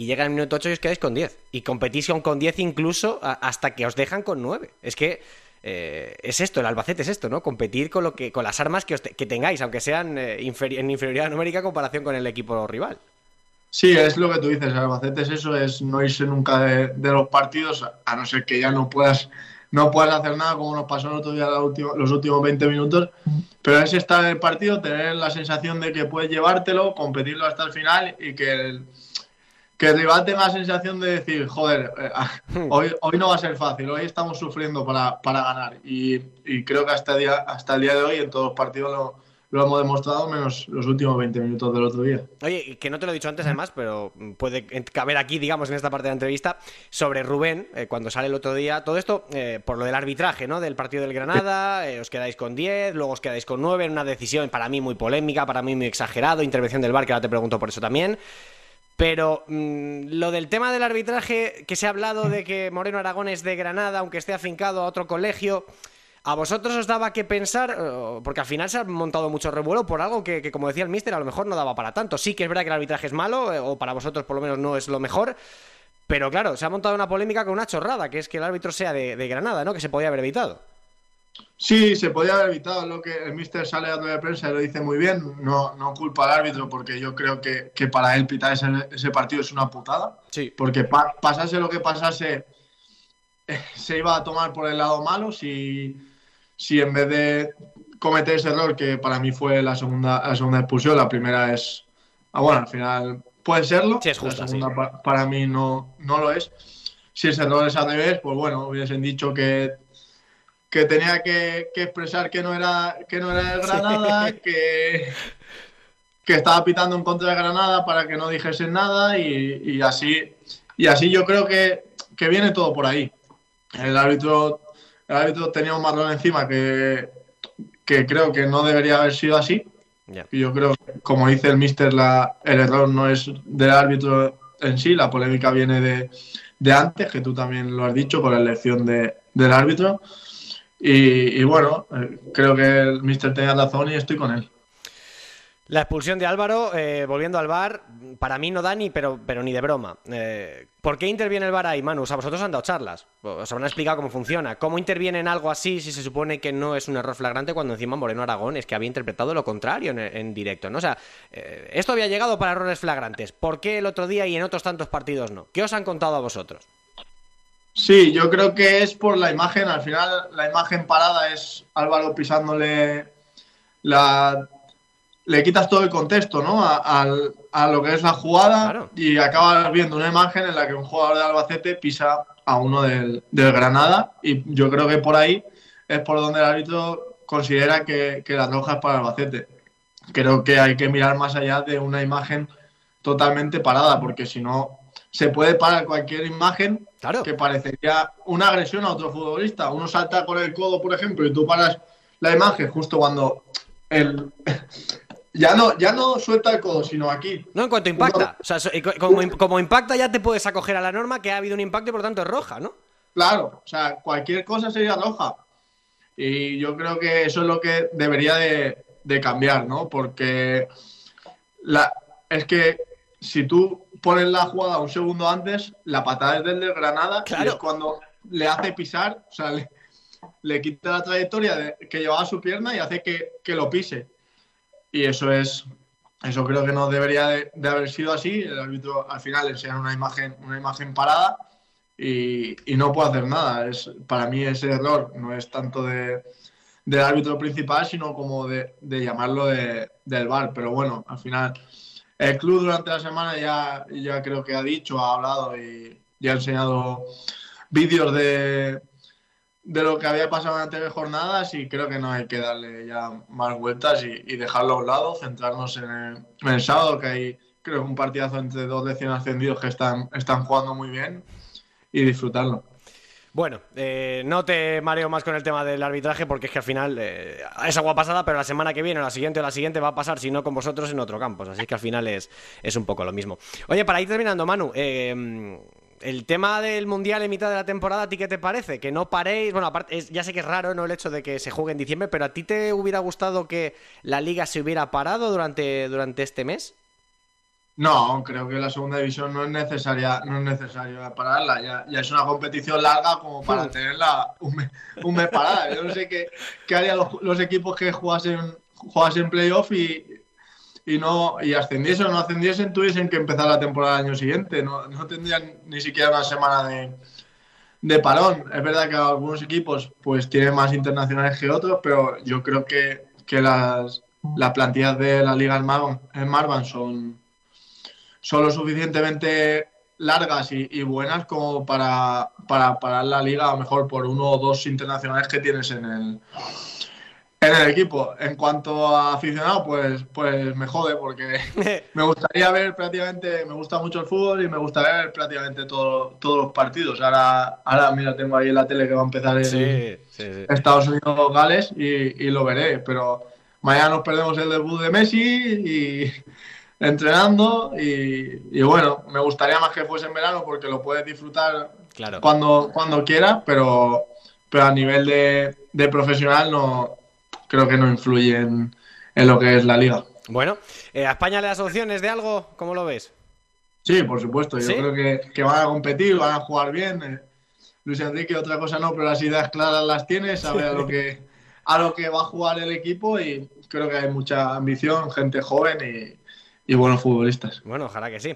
y llega el minuto 8 y os quedáis con 10. Y competición con 10 incluso hasta que os dejan con 9. Es que eh, es esto, el Albacete es esto, ¿no? Competir con lo que con las armas que, que tengáis, aunque sean eh, en inferioridad numérica en comparación con el equipo rival. Sí, es lo que tú dices, Albacete es eso, es no irse nunca de, los partidos, a no ser que ya no puedas no puedas hacer nada como nos pasó el otro día los últimos 20 minutos, pero es estar en el partido, tener la sensación de que puedes llevártelo, competirlo hasta el final y que el, que el rival tenga la sensación de decir, joder, eh, ah, hmm. hoy, hoy no va a ser fácil, hoy estamos sufriendo para, ganar. Y, creo que hasta el, día, hasta el día de hoy en todos los partidos lo, hemos demostrado, menos los últimos 20 minutos del otro día. Oye, que no te lo he dicho antes además, pero puede caber aquí, digamos, en esta parte de la entrevista, sobre Rubén, eh, cuando sale el otro día, todo esto eh, por lo del arbitraje, ¿no? Del partido del Granada, os quedáis con 10, luego os quedáis con 9, en una decisión para mí muy polémica, para mí muy exagerado, intervención del VAR, que ahora te pregunto por eso también. Pero mm, lo del tema del arbitraje, que se ha hablado de que Moreno Aragón es de Granada, aunque esté afincado a otro colegio, ¿a vosotros os daba que pensar? Eh, porque al final se ha montado mucho revuelo por algo que, como decía el míster, a lo mejor no daba para tanto. Sí que es verdad que el arbitraje es malo, eh, o para vosotros por lo menos no es lo mejor. Pero claro, se ha montado una polémica con una chorrada, que es que el árbitro sea de, de Granada, ¿no? Que se podía haber evitado. Sí, se podía haber evitado lo que el míster sale a la prensa y lo dice muy bien. No, no culpa al árbitro porque yo creo que, para él pitar ese, partido es una putada. Sí. Porque pasase lo que pasase, [laughs] se iba a tomar por el lado malo. Si, si en vez de cometer ese error, que para mí fue la segunda, la segunda expulsión, la primera es. Ah, bueno, al final puede serlo. Sí, es justo. La segunda para mí no, no lo es. Si ese error es al revés, pues bueno, hubiesen dicho que que tenía que, expresar que no era que no era el Granada, que, que estaba pitando en contra de Granada para que no dijesen nada y, así y así yo creo que, viene todo por ahí. El árbitro el árbitro tenía un marrón encima que, que creo que no debería haber sido así. Y yo creo, como dice el mister, la, el error no es del árbitro en sí, la polémica viene de, de antes, que tú también lo has dicho, con la elección de, del árbitro. Y, bueno, eh, creo que el Mister tenía razón y estoy con él. La expulsión de Álvaro, eh, volviendo al bar, para mí no da ni, pero, pero ni de broma. Eh, ¿Por qué interviene el bar ahí, Manu? O sea, vosotros han dado charlas, os habrán explicado cómo funciona. ¿Cómo interviene en algo así si se supone que no es un error flagrante cuando encima Moreno Aragón es que había interpretado lo contrario en, directo, ¿no? O sea, esto había llegado para errores flagrantes. ¿Por qué el otro día y en otros tantos partidos no? ¿Qué os han contado a vosotros? Sí, yo creo que es por la imagen. Al final, la imagen parada es Álvaro pisándole la. Le quitas todo el contexto, ¿no? A, lo que es la jugada y acabas viendo una imagen en la que un jugador de Albacete pisa a uno del, Granada. Y yo creo que por ahí es por donde el árbitro considera que, que la roja es para Albacete. Creo que hay que mirar más allá de una imagen totalmente parada, porque si no, se puede parar cualquier imagen que parecería una agresión a otro futbolista. Uno salta con el codo, por ejemplo, y tú paras la imagen justo cuando el, [laughs] ya no, ya no suelta el codo, sino aquí. No, en cuanto impacta. O sea, como, impacta ya te puedes acoger a la norma que ha habido un impacto y por tanto es roja, ¿no? Claro, o sea, cualquier cosa sería roja. Y yo creo que eso es lo que debería de, de cambiar, ¿no? Porque la, es que si tú pones la jugada un segundo antes, la patada es del de Granada y es cuando le hace pisar, o sea, le, quita la trayectoria que llevaba su pierna y hace que, lo pise. Y eso es, eso creo que no debería de, haber sido así. El árbitro al final le enseña una imagen, una imagen parada y, no puede hacer nada. Es, para mí ese error no es tanto de, del árbitro principal, sino como de, llamarlo del bar. Pero bueno, al final el club durante la semana ya, ya creo que ha dicho, ha hablado y, ha enseñado vídeos de, de lo que había pasado en anteriores jornadas y creo que no hay que darle ya más vueltas y, dejarlo a un lado, centrarnos en el, sábado, que hay, creo un partidazo entre dos recién ascendidos que están, están jugando muy bien y disfrutarlo. Bueno, eh, no te mareo más con el tema del arbitraje porque es que al final eh, es agua pasada, pero la semana que viene, o la siguiente o la siguiente va a pasar, si no con vosotros, en otro campo. Así que al final es, es un poco lo mismo. Oye, para ir terminando, Manu, eh, el tema del Mundial en mitad de la temporada, ¿a ti qué te parece? Que no paréis, bueno, aparte, ya sé que es raro, ¿no? El hecho de que se juegue en diciembre, pero ¿a ti te hubiera gustado que la liga se hubiera parado durante, durante este mes? No, creo que la segunda división no es necesaria, no es necesario pararla. Ya, es una competición larga como para hmm. tenerla un mes, parada. Yo no sé qué, qué harían los, equipos que jugasen, jugasen playoff y, y no y ascendiesen o no ascendiesen, tuviesen que empezar la temporada del año siguiente. No, no tendrían ni siquiera una semana de, de parón. Es verdad que algunos equipos pues tienen más internacionales que otros, pero yo creo que, que las, las plantillas de la Liga en Marvan son son lo suficientemente largas y, buenas como para, para parar la liga a lo mejor por uno o dos internacionales que tienes en el, en el equipo. En cuanto a aficionado, pues, pues me jode porque [laughs] me gustaría ver prácticamente, me gusta mucho el fútbol y me gustaría ver prácticamente todos los partidos. Ahora, ahora, mira, tengo ahí en la tele que va a empezar en Estados Unidos-Gales y, y lo veré, pero mañana nos perdemos el debut de Messi y entrenando y, bueno, me gustaría más que fuese en verano porque lo puedes disfrutar cuando, cuando quieras, pero, pero a nivel de, profesional no creo que no influye en, lo que es la liga. Bueno, eh, ¿a España le das opciones de algo? ¿Cómo lo ves? Sí, por supuesto. Yo creo que, van a competir, van a jugar bien. Eh, Luis Enrique, otra cosa no, pero las ideas claras las tiene, sabe a lo que a lo que va a jugar el equipo y creo que hay mucha ambición, gente joven y, y buenos futbolistas. Bueno, ojalá que sí.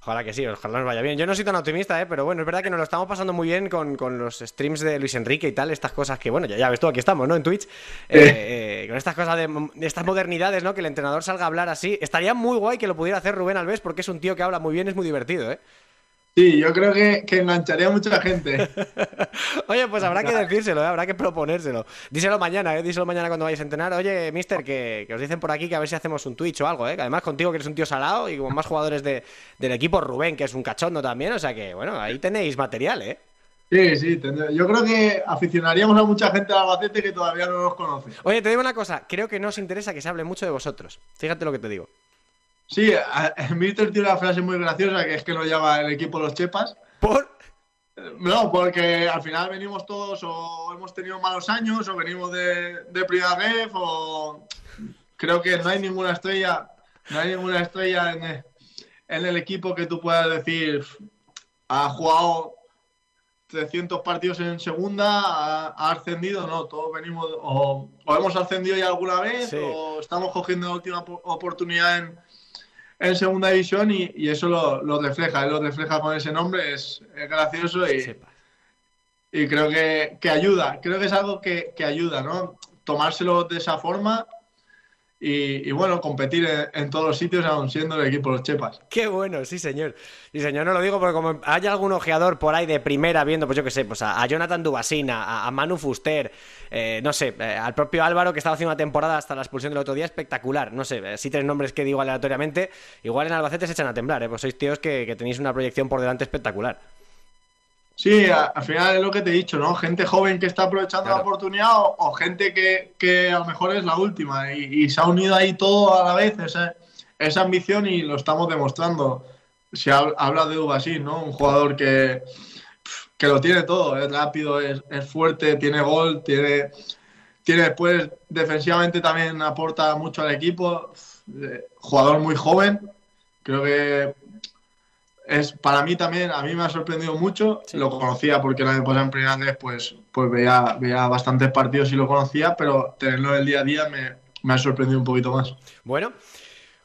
Ojalá que sí, ojalá nos vaya bien. Yo no soy tan optimista, ¿eh? pero bueno, es verdad que nos lo estamos pasando muy bien con, los streams de Luis Enrique y tal, estas cosas que, bueno, ya, ya ves tú, aquí estamos, ¿no? En Twitch, eh, eh, con estas cosas de, estas modernidades, ¿no? Que el entrenador salga a hablar así. Estaría muy guay que lo pudiera hacer Rubén Alves porque es un tío que habla muy bien, es muy divertido, ¿eh? Sí, yo creo que, engancharía a mucha gente. [laughs] Oye, pues habrá que decírselo, ¿eh? habrá que proponérselo. Díselo mañana, ¿eh? Díselo mañana cuando vayáis a entrenar. Oye, mister, que, os dicen por aquí que a ver si hacemos un Twitch o algo, ¿eh? además contigo que eres un tío salado y con más jugadores del equipo, Rubén, que es un cachondo también. O sea que, bueno, ahí tenéis material, ¿eh? Sí, sí, yo creo que aficionaríamos a mucha gente de Albacete que todavía no nos conoce. Oye, te digo una cosa, creo que no os interesa que se hable mucho de vosotros. Fíjate lo que te digo. Sí, [laughs] Mister tiene una frase muy graciosa que es que lo llama el equipo los Chepas. ¿Por? No, porque al final venimos todos o hemos tenido malos años o venimos de, de primera vez o creo que no hay ninguna estrella, no hay ninguna estrella en el, en el equipo que tú puedas decir ha jugado 300 partidos en segunda, ha, ascendido, no, todos venimos o, hemos ascendido ya alguna vez o estamos cogiendo la última oportunidad en en segunda división y, eso lo, refleja, él lo refleja con ese nombre, es, gracioso y, y creo que, ayuda, creo que es algo que, que ayuda, ¿no? Tomárselo de esa forma y, bueno, competir en, todos los sitios, aún siendo el equipo los Chepas. Qué bueno, sí, señor. Sí, señor, no lo digo porque como hay algún ojeador por ahí de primera viendo, pues yo qué sé, pues a, Jonathan Dubasina, a, Manu Fuster, eh, no sé, eh, al propio Álvaro que estaba haciendo una temporada hasta la expulsión del otro día espectacular. No sé, eh, si tres nombres que digo aleatoriamente, igual en Albacete se echan a temblar, ¿eh? pues sois tíos que, que tenéis una proyección por delante espectacular. Sí, al final es lo que te he dicho, ¿no? Gente joven que está aprovechando la oportunidad o, gente que, a lo mejor es la última y, se ha unido ahí todo a la vez, esa, esa ambición y lo estamos demostrando. Se habla de Ubasí, ¿no? Un jugador que, que lo tiene todo, es rápido, es, fuerte, tiene gol, tiene, tiene después defensivamente también aporta mucho al equipo. Eh, jugador muy joven, creo que es para mí también, a mí me ha sorprendido mucho. Lo conocía porque la pasada en primera vez pues, pues veía, veía bastantes partidos y lo conocía, pero tenerlo el día a día me, me ha sorprendido un poquito más. Bueno.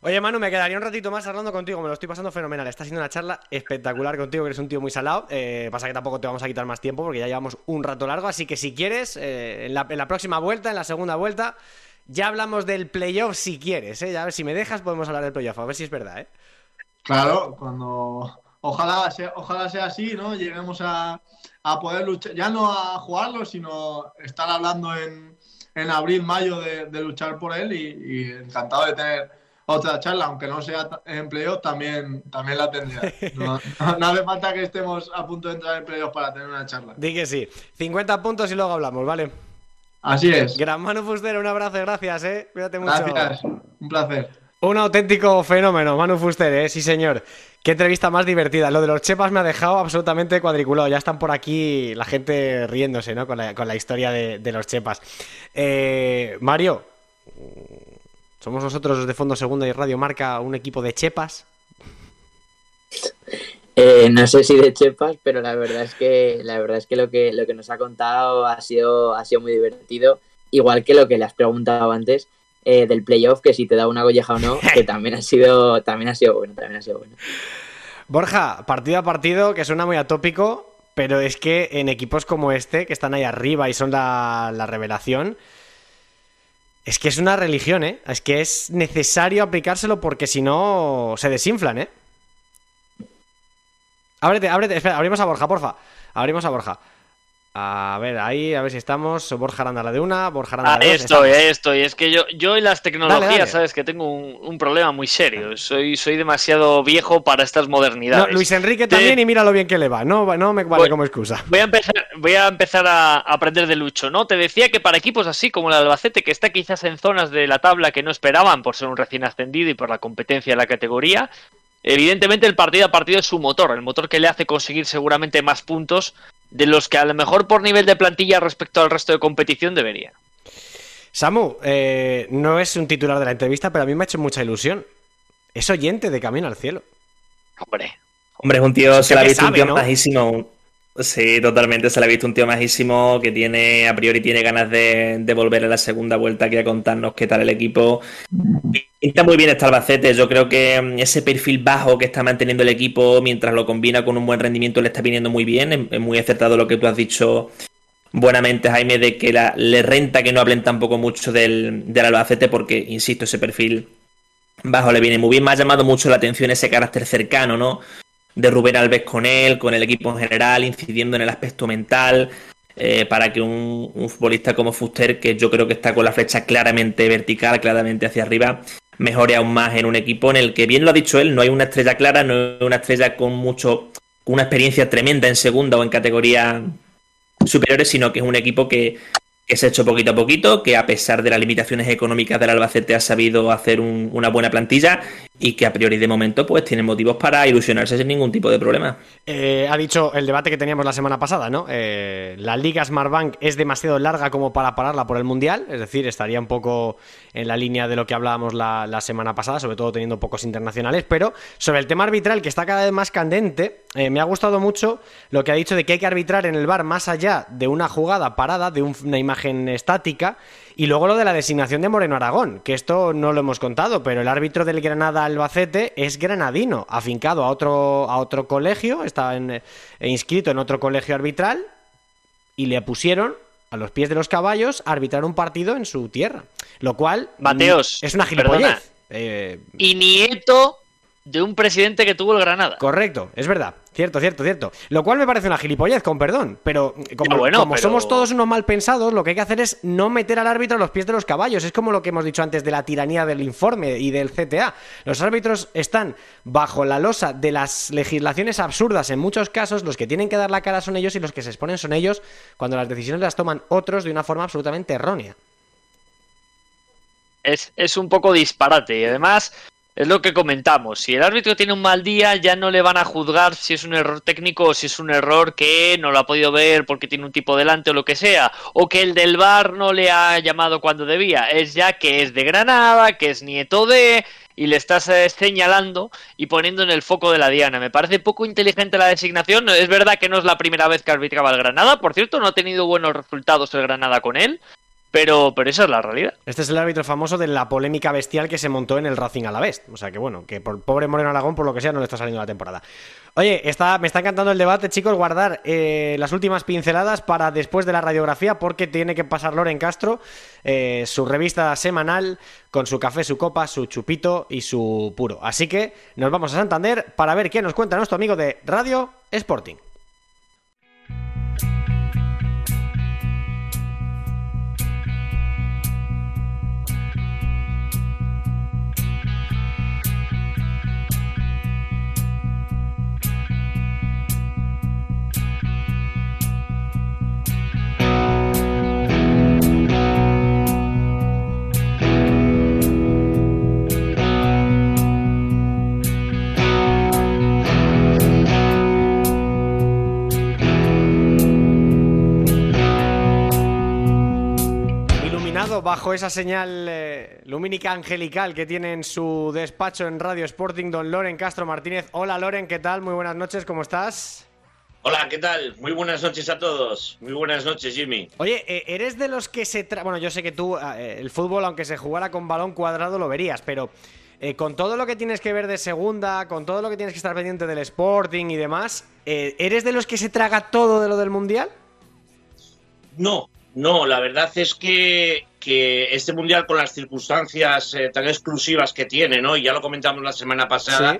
Oye, Manu, me quedaría un ratito más hablando contigo, me lo estoy pasando fenomenal. Está siendo una charla espectacular contigo, que eres un tío muy salado. Eh, pasa que tampoco te vamos a quitar más tiempo porque ya llevamos un rato largo, así que si quieres, eh, en, la, en, la, próxima vuelta, en la segunda vuelta, ya hablamos del playoff si quieres, ¿eh? Ya a ver si me dejas, podemos hablar del playoff, a ver si es verdad, ¿eh? Claro, cuando ojalá sea, ojalá sea así, ¿no? Lleguemos a, poder luchar, ya no a jugarlo, sino estar hablando en, en abril, mayo de, luchar por él y, encantado de tener otra charla, aunque no sea en playoff, también, también la tendría. [laughs] No, hace falta que estemos a punto de entrar en playoff para tener una charla. Di que sí. 50 puntos y luego hablamos, ¿vale? Así es. Gran Manu Fuster, un abrazo, gracias, ¿eh? Cuídate mucho. Gracias, un placer. Un auténtico fenómeno, Manu Fuster, ¿eh? Sí, señor. Qué entrevista más divertida. Lo de los chepas me ha dejado absolutamente cuadriculado. Ya están por aquí la gente riéndose, ¿no? Con la, historia de, los chepas. Eh, Mario, ¿somos nosotros de Fondo Segunda y Radio Marca un equipo de chepas? Eh, no sé si de chepas, pero la verdad es que la verdad es que lo que lo que nos ha contado ha sido ha sido muy divertido, igual que lo que le has preguntado antes eh, del playoff, que si te da una golleja o no, [laughs] que también ha sido también ha sido bueno, también ha sido bueno. Borja, partido a partido, que suena muy atópico, pero es que en equipos como este, que están ahí arriba y son la, la revelación, es que es una religión, ¿eh? Es que es necesario aplicárselo porque si no se desinflan, ¿eh? Ábrete, ábrete, espera, abrimos a Borja, porfa. Abrimos a Borja. A ver, ahí, a ver si estamos. Borja Aranda la de una, Borja Aranda la de dos. Estoy, estoy. Es que yo, yo y las tecnologías, sabes que tengo un, problema muy serio. Soy, soy demasiado viejo para estas modernidades. Luis Enrique también, y mira lo bien que le va. No, no me vale como excusa. Voy a empezar, voy a empezar a aprender de Lucho, ¿no? Te decía que para equipos así como el Albacete, que está quizás en zonas de la tabla que no esperaban por ser un recién ascendido y por la competencia de la categoría, Evidentemente el partido a partido es su motor, el motor que le hace conseguir seguramente más puntos de los que a lo mejor por nivel de plantilla respecto al resto de competición debería. Samu, eh, no es un titular de la entrevista, pero a mí me ha hecho mucha ilusión. Es oyente de Camino al Cielo. Hombre. Hombre, es un tío, se la ha visto un tío majísimo. Sí, totalmente. Se le ha visto un tío majísimo que tiene, a priori, tiene ganas de, volver a la segunda vuelta aquí a contarnos qué tal el equipo. Pinta muy bien este Albacete. Yo creo que mm, ese perfil bajo que está manteniendo el equipo mientras lo combina con un buen rendimiento le está viniendo muy bien. Es, muy acertado lo que tú has dicho buenamente, Jaime, de que le renta que no hablen tampoco mucho del, del Albacete porque, insisto, ese perfil bajo le viene muy bien. Me ha llamado mucho la atención ese carácter cercano, ¿no? de Rubén Alves con él, con el equipo en general, incidiendo en el aspecto mental, eh, para que un, futbolista como Fuster, que yo creo que está con la flecha claramente vertical, claramente hacia arriba, mejore aún más en un equipo en el que, bien lo ha dicho él, no hay una estrella clara, no hay una estrella con mucho, con una experiencia tremenda en segunda o en categoría superiores, sino que es un equipo que, que se ha hecho poquito a poquito, que a pesar de las limitaciones económicas del Albacete ha sabido hacer una buena plantilla y que a priori de momento pues tiene motivos para ilusionarse sin ningún tipo de problema. Eh, ha dicho el debate que teníamos la semana pasada, ¿no? Eh, la Liga Smartbank es demasiado larga como para pararla por el Mundial, es decir, estaría un poco en la línea de lo que hablábamos la, semana pasada, sobre todo teniendo pocos internacionales, pero sobre el tema arbitral que está cada vez más candente, eh, me ha gustado mucho lo que ha dicho de que hay que arbitrar en el bar más allá de una jugada parada, de una imagen estática, y luego lo de la designación de Moreno Aragón, que esto no lo hemos contado, pero el árbitro del Granada Albacete es granadino, afincado a otro, a otro colegio, está eh, inscrito en otro colegio arbitral y le pusieron a los pies de los caballos a arbitrar un partido en su tierra. Lo cual Mateos, es una gilipollez. Eh, y nieto de un presidente que tuvo el Granada. Correcto, es verdad. Cierto, cierto, cierto. Lo cual me parece una gilipollez, con perdón. Pero como, somos todos unos mal pensados, lo que hay que hacer es no meter al árbitro a los pies de los caballos. Es como lo que hemos dicho antes de la tiranía del informe y del CTA. Los árbitros están bajo la losa de las legislaciones absurdas en muchos casos. Los que tienen que dar la cara son ellos y los que se exponen son ellos cuando las decisiones las toman otros de una forma absolutamente errónea. Es, es un poco disparate y además es lo que comentamos. Si el árbitro tiene un mal día, ya no le van a juzgar si es un error técnico o si es un error que no lo ha podido ver porque tiene un tipo delante o lo que sea. O que el del bar no le ha llamado cuando debía. Es ya que es de Granada, que es nieto de. Y le estás eh, señalando y poniendo en el foco de la diana. Me parece poco inteligente la designación. Es verdad que no es la primera vez que arbitraba el Granada. Por cierto, no ha tenido buenos resultados el Granada con él. Pero, pero esa es la realidad. Este es el árbitro famoso de la polémica bestial que se montó en el Racing a la vez. O sea que bueno, que por pobre Moreno Aragón, por lo que sea, no le está saliendo la temporada. Oye, está, me está encantando el debate, chicos. Guardar eh, las últimas pinceladas para después de la radiografía, porque tiene que pasar Loren Castro, eh, su revista semanal, con su café, su copa, su chupito y su puro. Así que nos vamos a Santander para ver qué nos cuenta nuestro amigo de Radio Sporting. Bajo esa señal eh, lumínica angelical que tiene en su despacho en Radio Sporting, don Loren Castro Martínez. Hola Loren, ¿qué tal? Muy buenas noches, ¿cómo estás? Hola, ¿qué tal? Muy buenas noches a todos. Muy buenas noches, Jimmy. Oye, eh, eres de los que se... Tra bueno, yo sé que tú eh, el fútbol, aunque se jugara con balón cuadrado, lo verías, pero con todo lo que tienes que ver de segunda, con todo lo que tienes que estar pendiente del Sporting y demás, ¿eres de los que se traga todo de lo del Mundial? No, no, la verdad es que, este mundial con las circunstancias eh, tan exclusivas que tiene, ¿no? Y ya lo comentamos la semana pasada,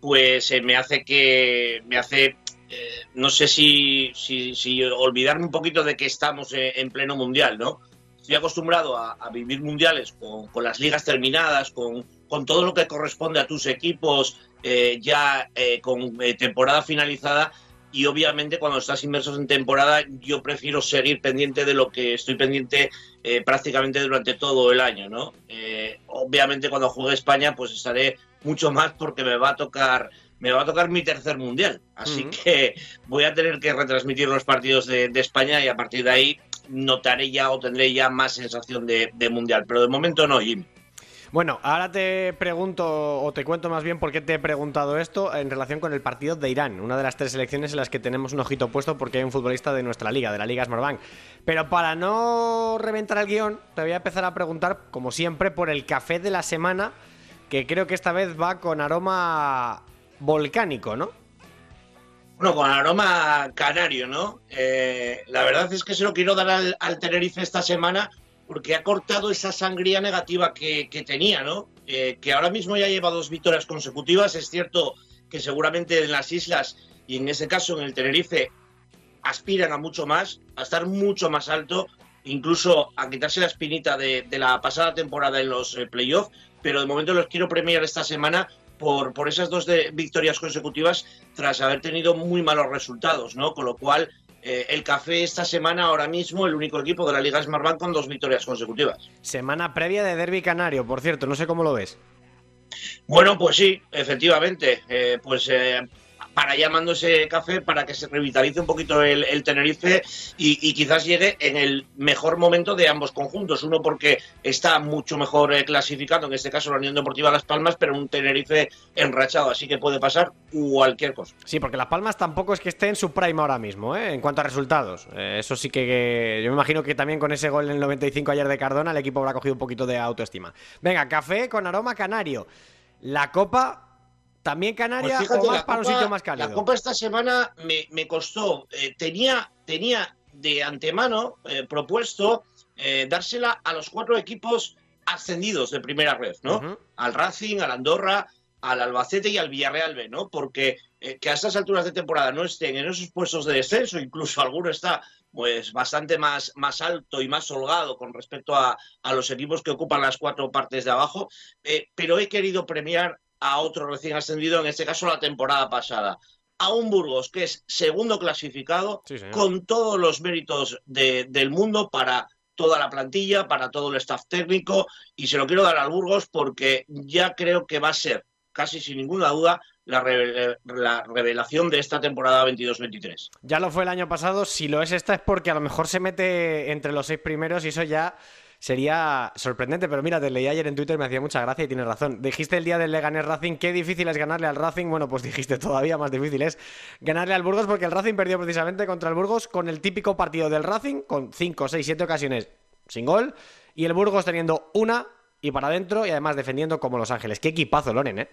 pues eh, me hace que me hace eh, no sé si, si, olvidarme un poquito de que estamos en pleno mundial, ¿no? Estoy acostumbrado a, vivir mundiales con, las ligas terminadas, con, con, todo lo que corresponde a tus equipos ya con temporada finalizada y obviamente cuando estás inmersos en temporada yo prefiero seguir pendiente de lo que estoy pendiente eh, prácticamente durante todo el año, ¿no? Eh, obviamente cuando juegue España pues estaré mucho más porque me va a tocar me va a tocar mi tercer mundial, así que voy a tener que retransmitir los partidos de, España y a partir de ahí notaré ya o tendré ya más sensación de, de mundial, pero de momento no, Jimmy. Bueno, ahora te pregunto, o te cuento más bien por qué te he preguntado esto en relación con el partido de Irán, una de las tres selecciones en las que tenemos un ojito puesto porque hay un futbolista de nuestra liga, de la Liga Smartbank. Pero para no reventar el guion, te voy a empezar a preguntar, como siempre, por el café de la semana, que creo que esta vez va con aroma volcánico, ¿no? Bueno, con aroma canario, ¿no? Eh, la verdad es que se lo quiero dar al, al Tenerife esta semana porque ha cortado esa sangría negativa que, tenía, ¿no? Eh, que ahora mismo ya lleva dos victorias consecutivas. Es cierto que seguramente en las islas y en ese caso en el Tenerife aspiran a mucho más, a estar mucho más alto, incluso a quitarse la espinita de, la pasada temporada en los eh, playoffs, pero de momento los quiero premiar esta semana por, por esas dos victorias consecutivas tras haber tenido muy malos resultados, ¿no? Con lo cual eh, el Café esta semana ahora mismo el único equipo de la Liga Smartbank con dos victorias consecutivas. Semana previa de Derby Canario, por cierto, no sé cómo lo ves. Bueno, pues sí, efectivamente. Eh, pues eh, para llamando ese café para que se revitalice un poquito el, Tenerife y, quizás llegue en el mejor momento de ambos conjuntos. Uno porque está mucho mejor eh, clasificado, en este caso la Unión Deportiva Las Palmas, pero un Tenerife enrachado, así que puede pasar cualquier cosa. Sí, porque Las Palmas tampoco es que esté en su prime ahora mismo, ¿eh? en cuanto a resultados. Eh, eso sí que, yo me imagino que también con ese gol en el 95 ayer de Cardona el equipo habrá cogido un poquito de autoestima. Venga, café con aroma canario. La copa ¿También Canarias pues o más para un sitio más cálido? La Copa esta semana me, costó. Eh, tenía, tenía de antemano eh, propuesto eh, dársela a los cuatro equipos ascendidos de primera red, ¿no? Al Racing, al Andorra, al Albacete y al Villarreal B, ¿no? Porque que a estas alturas de temporada no estén en esos puestos de descenso, incluso alguno está pues bastante más, más alto y más holgado con respecto a, a los equipos que ocupan las cuatro partes de abajo, pero he querido premiar a otro recién ascendido, en este caso la temporada pasada. A un Burgos que es segundo clasificado, con todos los méritos del mundo para toda la plantilla, para todo el staff técnico, y se lo quiero dar al Burgos porque ya creo que va a ser, casi sin ninguna duda, la, la, revelación de esta temporada 22-23. Ya lo fue el año pasado, si lo es esta es porque a lo mejor se mete entre los seis primeros y eso ya sería sorprendente. Pero mira, te leí ayer en Twitter me hacía mucha gracia y tienes razón. Dijiste el día del Leganés Racing, qué difícil es ganarle al Racing. Bueno, pues dijiste todavía más difícil es ganarle al Burgos porque el Racing perdió precisamente contra el Burgos con el típico partido del Racing, con 5, 6, 7 ocasiones sin gol. Y el Burgos teniendo una y para adentro y además defendiendo como Los Ángeles. Qué equipazo, Loren, ¿eh?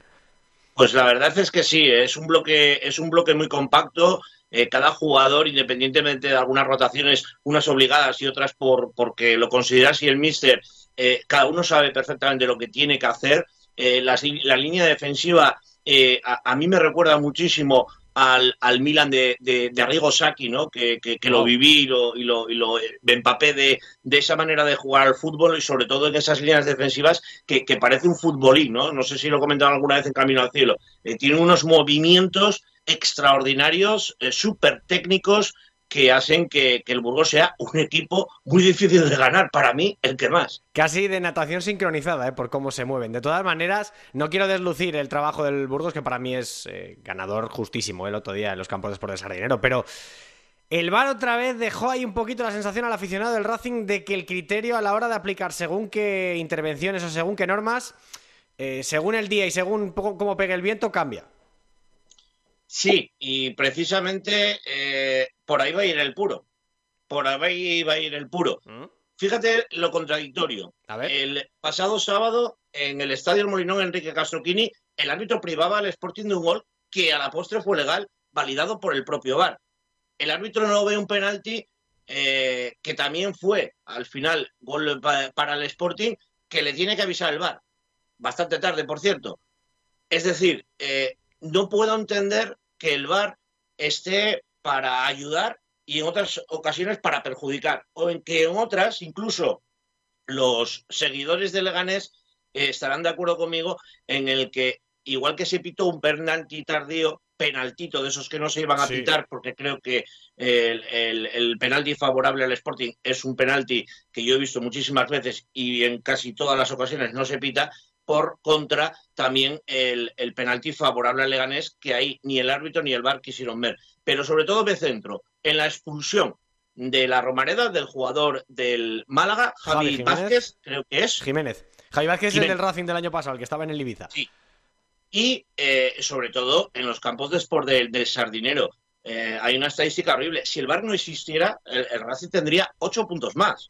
Pues la verdad es que sí, es un bloque, es un bloque muy compacto eh, cada jugador, independientemente de algunas rotaciones, unas obligadas y otras por porque lo considera así el míster, eh, cada uno sabe perfectamente lo que tiene que hacer. Eh, la, línea defensiva a, mí me recuerda muchísimo al, al Milan de, de, Arrigo Sacchi, ¿no? Que, lo viví y lo, y lo, y lo empapé de, de, esa manera de jugar al fútbol y sobre todo en esas líneas defensivas que, parece un futbolín, ¿no? No sé si lo he comentado alguna vez en Camino al Cielo. tiene unos movimientos extraordinarios, eh, súper técnicos, que hacen que, el Burgos sea un equipo muy difícil de ganar, para mí, el que más. Casi de natación sincronizada, eh, por cómo se mueven. De todas maneras, no quiero deslucir el trabajo del Burgos, que para mí es eh, ganador justísimo el otro día en los campos de Sport de pero El VAR otra vez dejó ahí un poquito la sensación al aficionado del Racing de que el criterio a la hora de aplicar según qué intervenciones o según qué normas, eh, según el día y según cómo pegue el viento, cambia. Sí, y precisamente eh, por ahí va a ir el puro. Por ahí va a ir el puro. ¿Mm? Fíjate lo contradictorio. El pasado sábado, en el Estadio Molinón Enrique Castroquini, el árbitro privaba al Sporting de un gol que a la postre fue legal, validado por el propio VAR el árbitro no ve un penalti eh, que también fue al final gol para el Sporting, que le tiene que avisar el VAR. Bastante tarde, por cierto. Es decir, eh, no puedo entender que el VAR esté para ayudar y en otras ocasiones para perjudicar. O en que en otras, incluso los seguidores de Leganés eh, estarán de acuerdo conmigo en el que, igual que se pitó un penalti tardío, penaltito de esos que no se iban a pitar, porque creo que el, penalti favorable al Sporting es un penalti que yo he visto muchísimas veces y en casi todas las ocasiones no se pita. Por contra, también el, penalti favorable al Leganés, que ahí ni el árbitro ni el VAR quisieron ver. Pero sobre todo me centro en la expulsión de la Romareda del jugador del Málaga, Javi, Vázquez, creo que es. Jiménez. Javi Vázquez es el del Racing del año pasado, el que estaba en el Ibiza. Sí, y eh, sobre todo en los campos de sport del, Sardinero. Eh, hay una estadística horrible. Si el VAR no existiera, el, el Racing tendría ocho puntos más.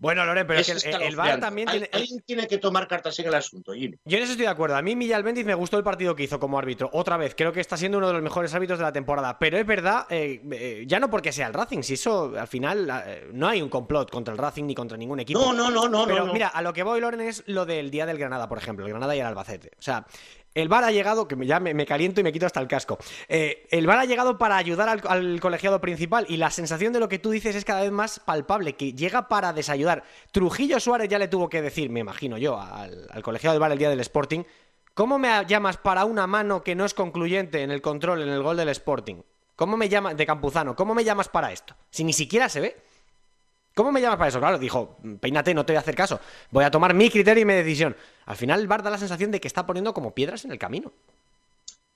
Bueno, Loren, pero es, que el, VAR también tiene... Alguien tiene que tomar cartas en el asunto, Yo en eso estoy de acuerdo. A mí Millal Bendiz me gustó el partido que hizo como árbitro. Otra vez, creo que está siendo uno de los mejores árbitros de la temporada. Pero es verdad, eh, eh, ya no porque sea el Racing, si eso al final eh, no hay un complot contra el Racing ni contra ningún equipo. No, no, no, no. Pero mira, a lo que voy, Loren, es lo del día del Granada, por ejemplo. El Granada y el Albacete. O sea, el VAR ha llegado, que ya me, caliento y me quito hasta el casco. Eh, el VAR ha llegado para ayudar al, colegiado principal y la sensación de lo que tú dices es cada vez más palpable, que llega para desayudar. Trujillo Suárez ya le tuvo que decir, me imagino yo, al, colegiado del VAR el día del Sporting, ¿cómo me llamas para una mano que no es concluyente en el control, en el gol del Sporting? ¿Cómo me llamas, de Campuzano, cómo me llamas para esto? Si ni siquiera se ve. ¿Cómo me llamas para eso? Claro, dijo, peínate, no te voy a hacer caso. Voy a tomar mi criterio y mi decisión. Al final el VAR da la sensación de que está poniendo como piedras en el camino.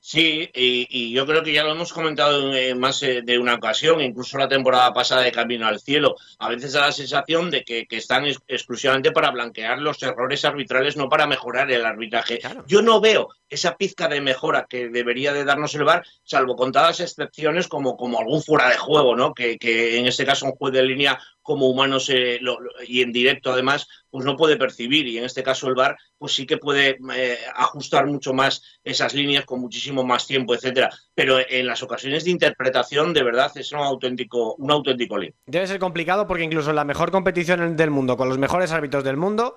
Sí, y, yo creo que ya lo hemos comentado en más eh, de una ocasión, incluso la temporada pasada de Camino al Cielo. A veces da la sensación de que, están exclusivamente para blanquear los errores arbitrales, no para mejorar el arbitraje. Yo no veo esa pizca de mejora que debería de darnos el VAR, salvo contadas excepciones como, como algún fuera de juego, ¿no? Que, que en este caso un juez de línea como humano se, y en directo además, pues no puede percibir y en este caso el VAR pues sí que puede eh, ajustar mucho más esas líneas con muchísimo más tiempo, etcétera. Pero en las ocasiones de interpretación de verdad es un auténtico un auténtico lío. Debe ser complicado porque incluso en la mejor competición del mundo con los mejores árbitros del mundo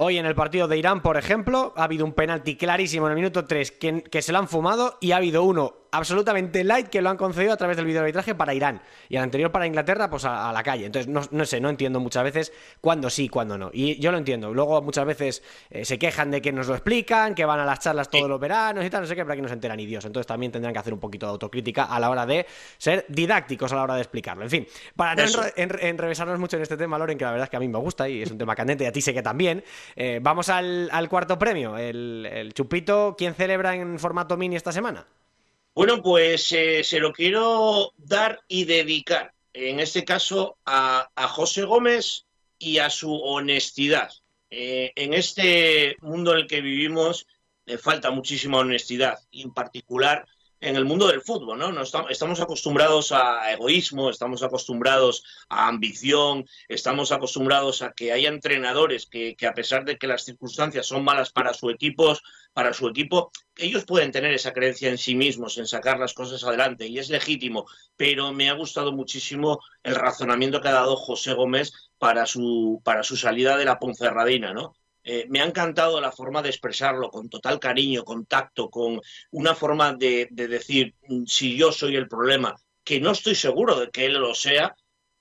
Hoy en el partido de Irán, por ejemplo, ha habido un penalti clarísimo en el minuto 3 que, que, se lo han fumado y ha habido uno absolutamente light que lo han concedido a través del video arbitraje para Irán y el anterior para Inglaterra, pues a, la calle. Entonces, no, sé, no entiendo muchas veces cuándo sí, cuándo no. Y yo lo entiendo. Luego muchas veces eh, se quejan de que nos lo explican, que van a las charlas todos los veranos y tal, no sé qué, pero aquí no se enteran ni Dios. Entonces también tendrán que hacer un poquito de autocrítica a la hora de ser didácticos a la hora de explicarlo. En fin, para no enrevesarnos mucho en este tema, Loren, que la verdad es que a mí me gusta y es un tema candente y a ti sé que también, eh, vamos al, cuarto premio, el, el chupito. ¿Quién celebra en formato mini esta semana? Bueno, pues eh, se lo quiero dar y dedicar, en este caso, a, José Gómez y a su honestidad. Eh, en este mundo en el que vivimos le falta muchísima honestidad, y en particular en el mundo del fútbol, ¿no? estamos, acostumbrados a egoísmo, estamos acostumbrados a ambición, estamos acostumbrados a que haya entrenadores que, a pesar de que las circunstancias son malas para su equipo, para su equipo, ellos pueden tener esa creencia en sí mismos, en sacar las cosas adelante, y es legítimo, pero me ha gustado muchísimo el razonamiento que ha dado José Gómez para su, para su salida de la Ponferradina, ¿no? Eh, me ha encantado la forma de expresarlo con total cariño, con tacto, con una forma de, decir mm, si yo soy el problema, que no estoy seguro de que él lo sea,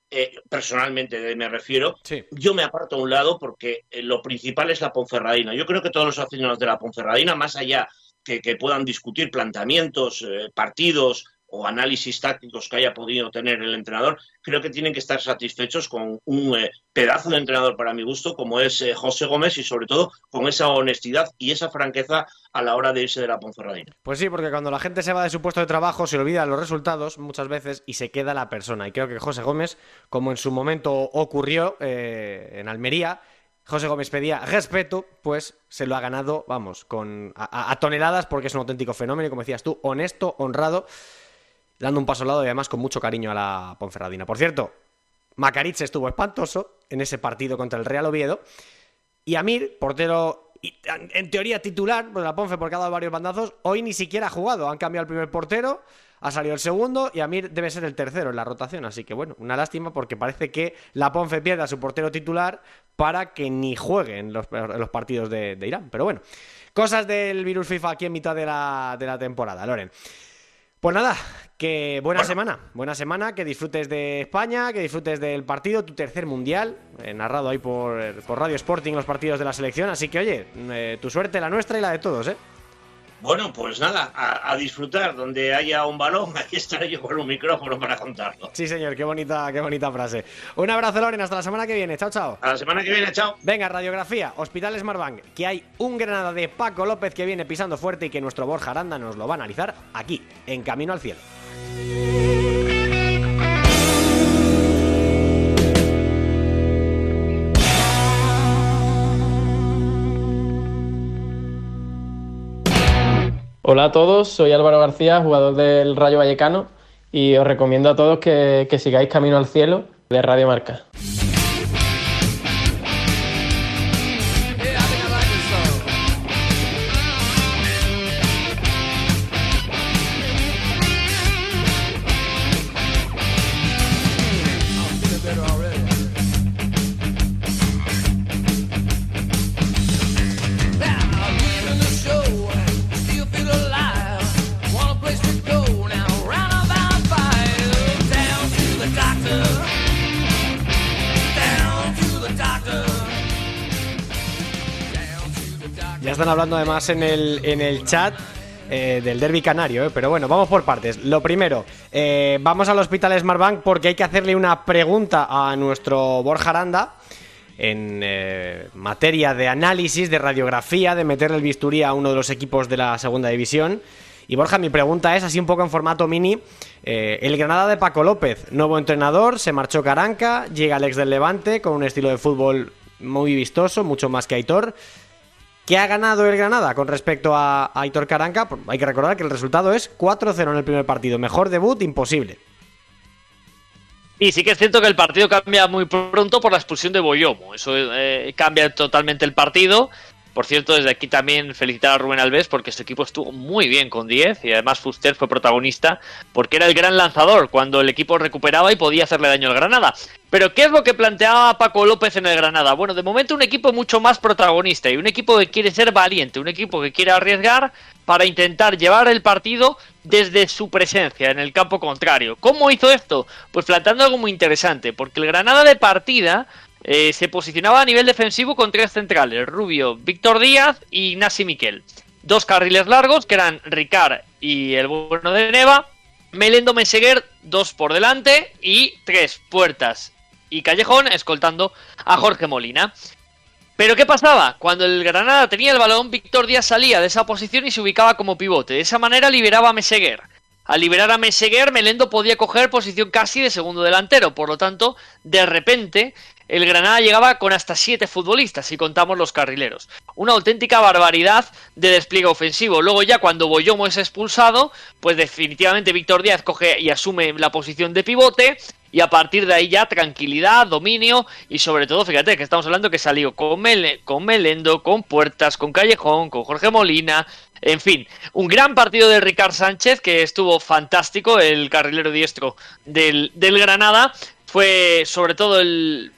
eh, personalmente me refiero, yo me aparto a un lado porque eh, lo principal es la Ponferradina. Yo creo que todos los aficionados de la Ponferradina, más allá que, puedan discutir planteamientos, partidos, o análisis tácticos que haya podido tener el entrenador, creo que tienen que estar satisfechos con un eh, pedazo de entrenador para mi gusto, como es eh, José Gómez, y sobre todo con esa honestidad y esa franqueza a la hora de irse de la Ponferradina. Pues sí, porque cuando la gente se va de su puesto de trabajo se olvida los resultados muchas veces y se queda la persona. Y creo que José Gómez, como en su momento ocurrió eh, en Almería, José Gómez pedía respeto, pues se lo ha ganado, vamos, con a, toneladas porque es un auténtico fenómeno como decías tú, honesto, honrado dando un paso al lado y además con mucho cariño a la Ponferradina. Por cierto, Macaritz estuvo espantoso en ese partido contra el Real Oviedo. Y Amir, portero en teoría titular pues la Ponfe porque ha dado varios bandazos, hoy ni siquiera ha jugado. Han cambiado el primer portero, ha salido el segundo y Amir debe ser el tercero en la rotación. Así que bueno, una lástima porque parece que la Ponfe pierde a su portero titular para que ni juegue en los, partidos de, Irán. Pero bueno, cosas del virus FIFA aquí en mitad de la, de la temporada, Loren. Pues nada, que buena semana, buena semana, que disfrutes de España, que disfrutes del partido, tu tercer mundial, eh, narrado ahí por, por, Radio Sporting los partidos de la selección, así que oye, eh, tu suerte, la nuestra y la de todos, ¿eh? Bueno, pues nada, a, disfrutar. Donde haya un balón, [laughs] aquí estaré yo con un micrófono para contarlo. Sí, señor, qué bonita, qué bonita frase. Un abrazo, Loren, hasta la semana que viene. Chao, chao. A la semana que viene, chao. Venga, radiografía, Hospital Smartbank, que hay un Granada de Paco López que viene pisando fuerte y que nuestro Borja Aranda nos lo va a analizar aquí, en Camino al Cielo. Hola a todos, soy Álvaro García, jugador del Rayo Vallecano, y os recomiendo a todos que, sigáis Camino al Cielo de Radio Marca. Además en el, en el chat. Eh, del derby canario, eh. pero bueno, vamos por partes. Lo primero, eh, vamos al Hospital Smartbank porque hay que hacerle una pregunta a nuestro Borja Aranda en materia de análisis, de radiografía, de meterle el bisturí a uno de los equipos de la segunda división. Y Borja, mi pregunta es, así un poco en formato mini, el Granada de Paco López, nuevo entrenador, se marchó Caranca, llega Alex del Levante con un estilo de fútbol muy vistoso, mucho más que Aitor. ¿Qué ha ganado el Granada con respecto a, Aitor Caranca? Pues hay que recordar que el resultado es 4-0 en el primer partido. Mejor debut, imposible. Y sí que es cierto que el partido cambia muy pronto por la expulsión de Boyomo. Eso eh, cambia totalmente el partido. Por cierto, desde aquí también felicitar a Rubén Alves porque su equipo estuvo muy bien con 10 y además Fuster fue protagonista porque era el gran lanzador cuando el equipo recuperaba y podía hacerle daño al Granada. Pero ¿qué es lo que planteaba Paco López en el Granada? Bueno, de momento un equipo mucho más protagonista y un equipo que quiere ser valiente, un equipo que quiere arriesgar para intentar llevar el partido desde su presencia en el campo contrario. ¿Cómo hizo esto? Pues planteando algo muy interesante, porque el Granada de partida eh, se posicionaba a nivel defensivo con tres centrales, Rubio, Víctor Díaz y Nasi Miquel. Dos carriles largos, que eran Ricard y el bueno de Neva. Melendo Meseguer, dos por delante y tres puertas y Callejón escoltando a Jorge Molina. Pero ¿qué pasaba? Cuando el Granada tenía el balón, Víctor Díaz salía de esa posición y se ubicaba como pivote. De esa manera liberaba a Meseguer. Al liberar a Meseguer, Melendo podía coger posición casi de segundo delantero. Por lo tanto, de repente, el Granada llegaba con hasta 7 futbolistas, si contamos los carrileros. Una auténtica barbaridad de despliegue ofensivo. Luego ya cuando Boyomo es expulsado, pues definitivamente Víctor Díaz coge y asume la posición de pivote. Y a partir de ahí ya tranquilidad, dominio y sobre todo, fíjate que estamos hablando que salió con, con Melendo, con Puertas, con Callejón, con Jorge Molina, en fin, un gran partido de Ricard Sánchez que estuvo fantástico, el carrilero diestro del, del Granada. Fue sobre todo el,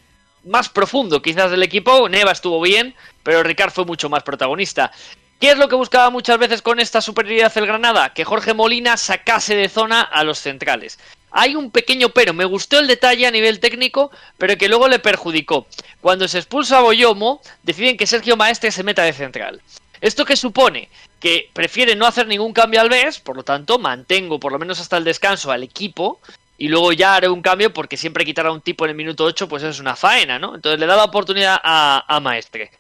más profundo quizás del equipo. Neva estuvo bien, pero Ricard fue mucho más protagonista. ¿Qué es lo que buscaba muchas veces con esta superioridad el Granada? Que Jorge Molina sacase de zona a los centrales. Hay un pequeño pero, me gustó el detalle a nivel técnico, pero que luego le perjudicó. Cuando se expulsa a Boyomo, deciden que Sergio Maestre se meta de central. ¿Esto qué supone? Que prefiere no hacer ningún cambio al mes, por lo tanto mantengo por lo menos hasta el descanso al equipo y luego ya haré un cambio porque siempre quitar a un tipo en el minuto 8 pues es una faena, ¿no? Entonces le da la oportunidad a Maestre.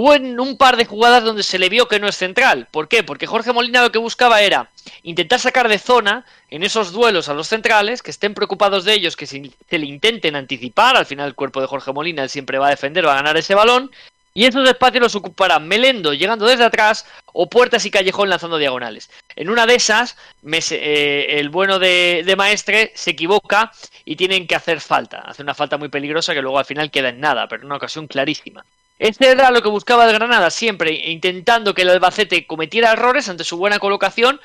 Hubo un par de jugadas donde se le vio que no es central. ¿Por qué? Porque Jorge Molina lo que buscaba era intentar sacar de zona en esos duelos a los centrales, que estén preocupados de ellos, que se, le intenten anticipar. Al final el cuerpo de Jorge Molina siempre va a defender, va a ganar ese balón. Y esos espacios los ocuparán Melendo llegando desde atrás o Puertas y Callejón lanzando diagonales. En una de esas, eh, el bueno de, de, Maestre se equivoca y tienen que hacer falta. Hace una falta muy peligrosa que luego al final queda en nada, pero en una ocasión clarísima. Este era lo que buscaba el Granada, siempre intentando que el Albacete cometiera errores ante su buena colocación,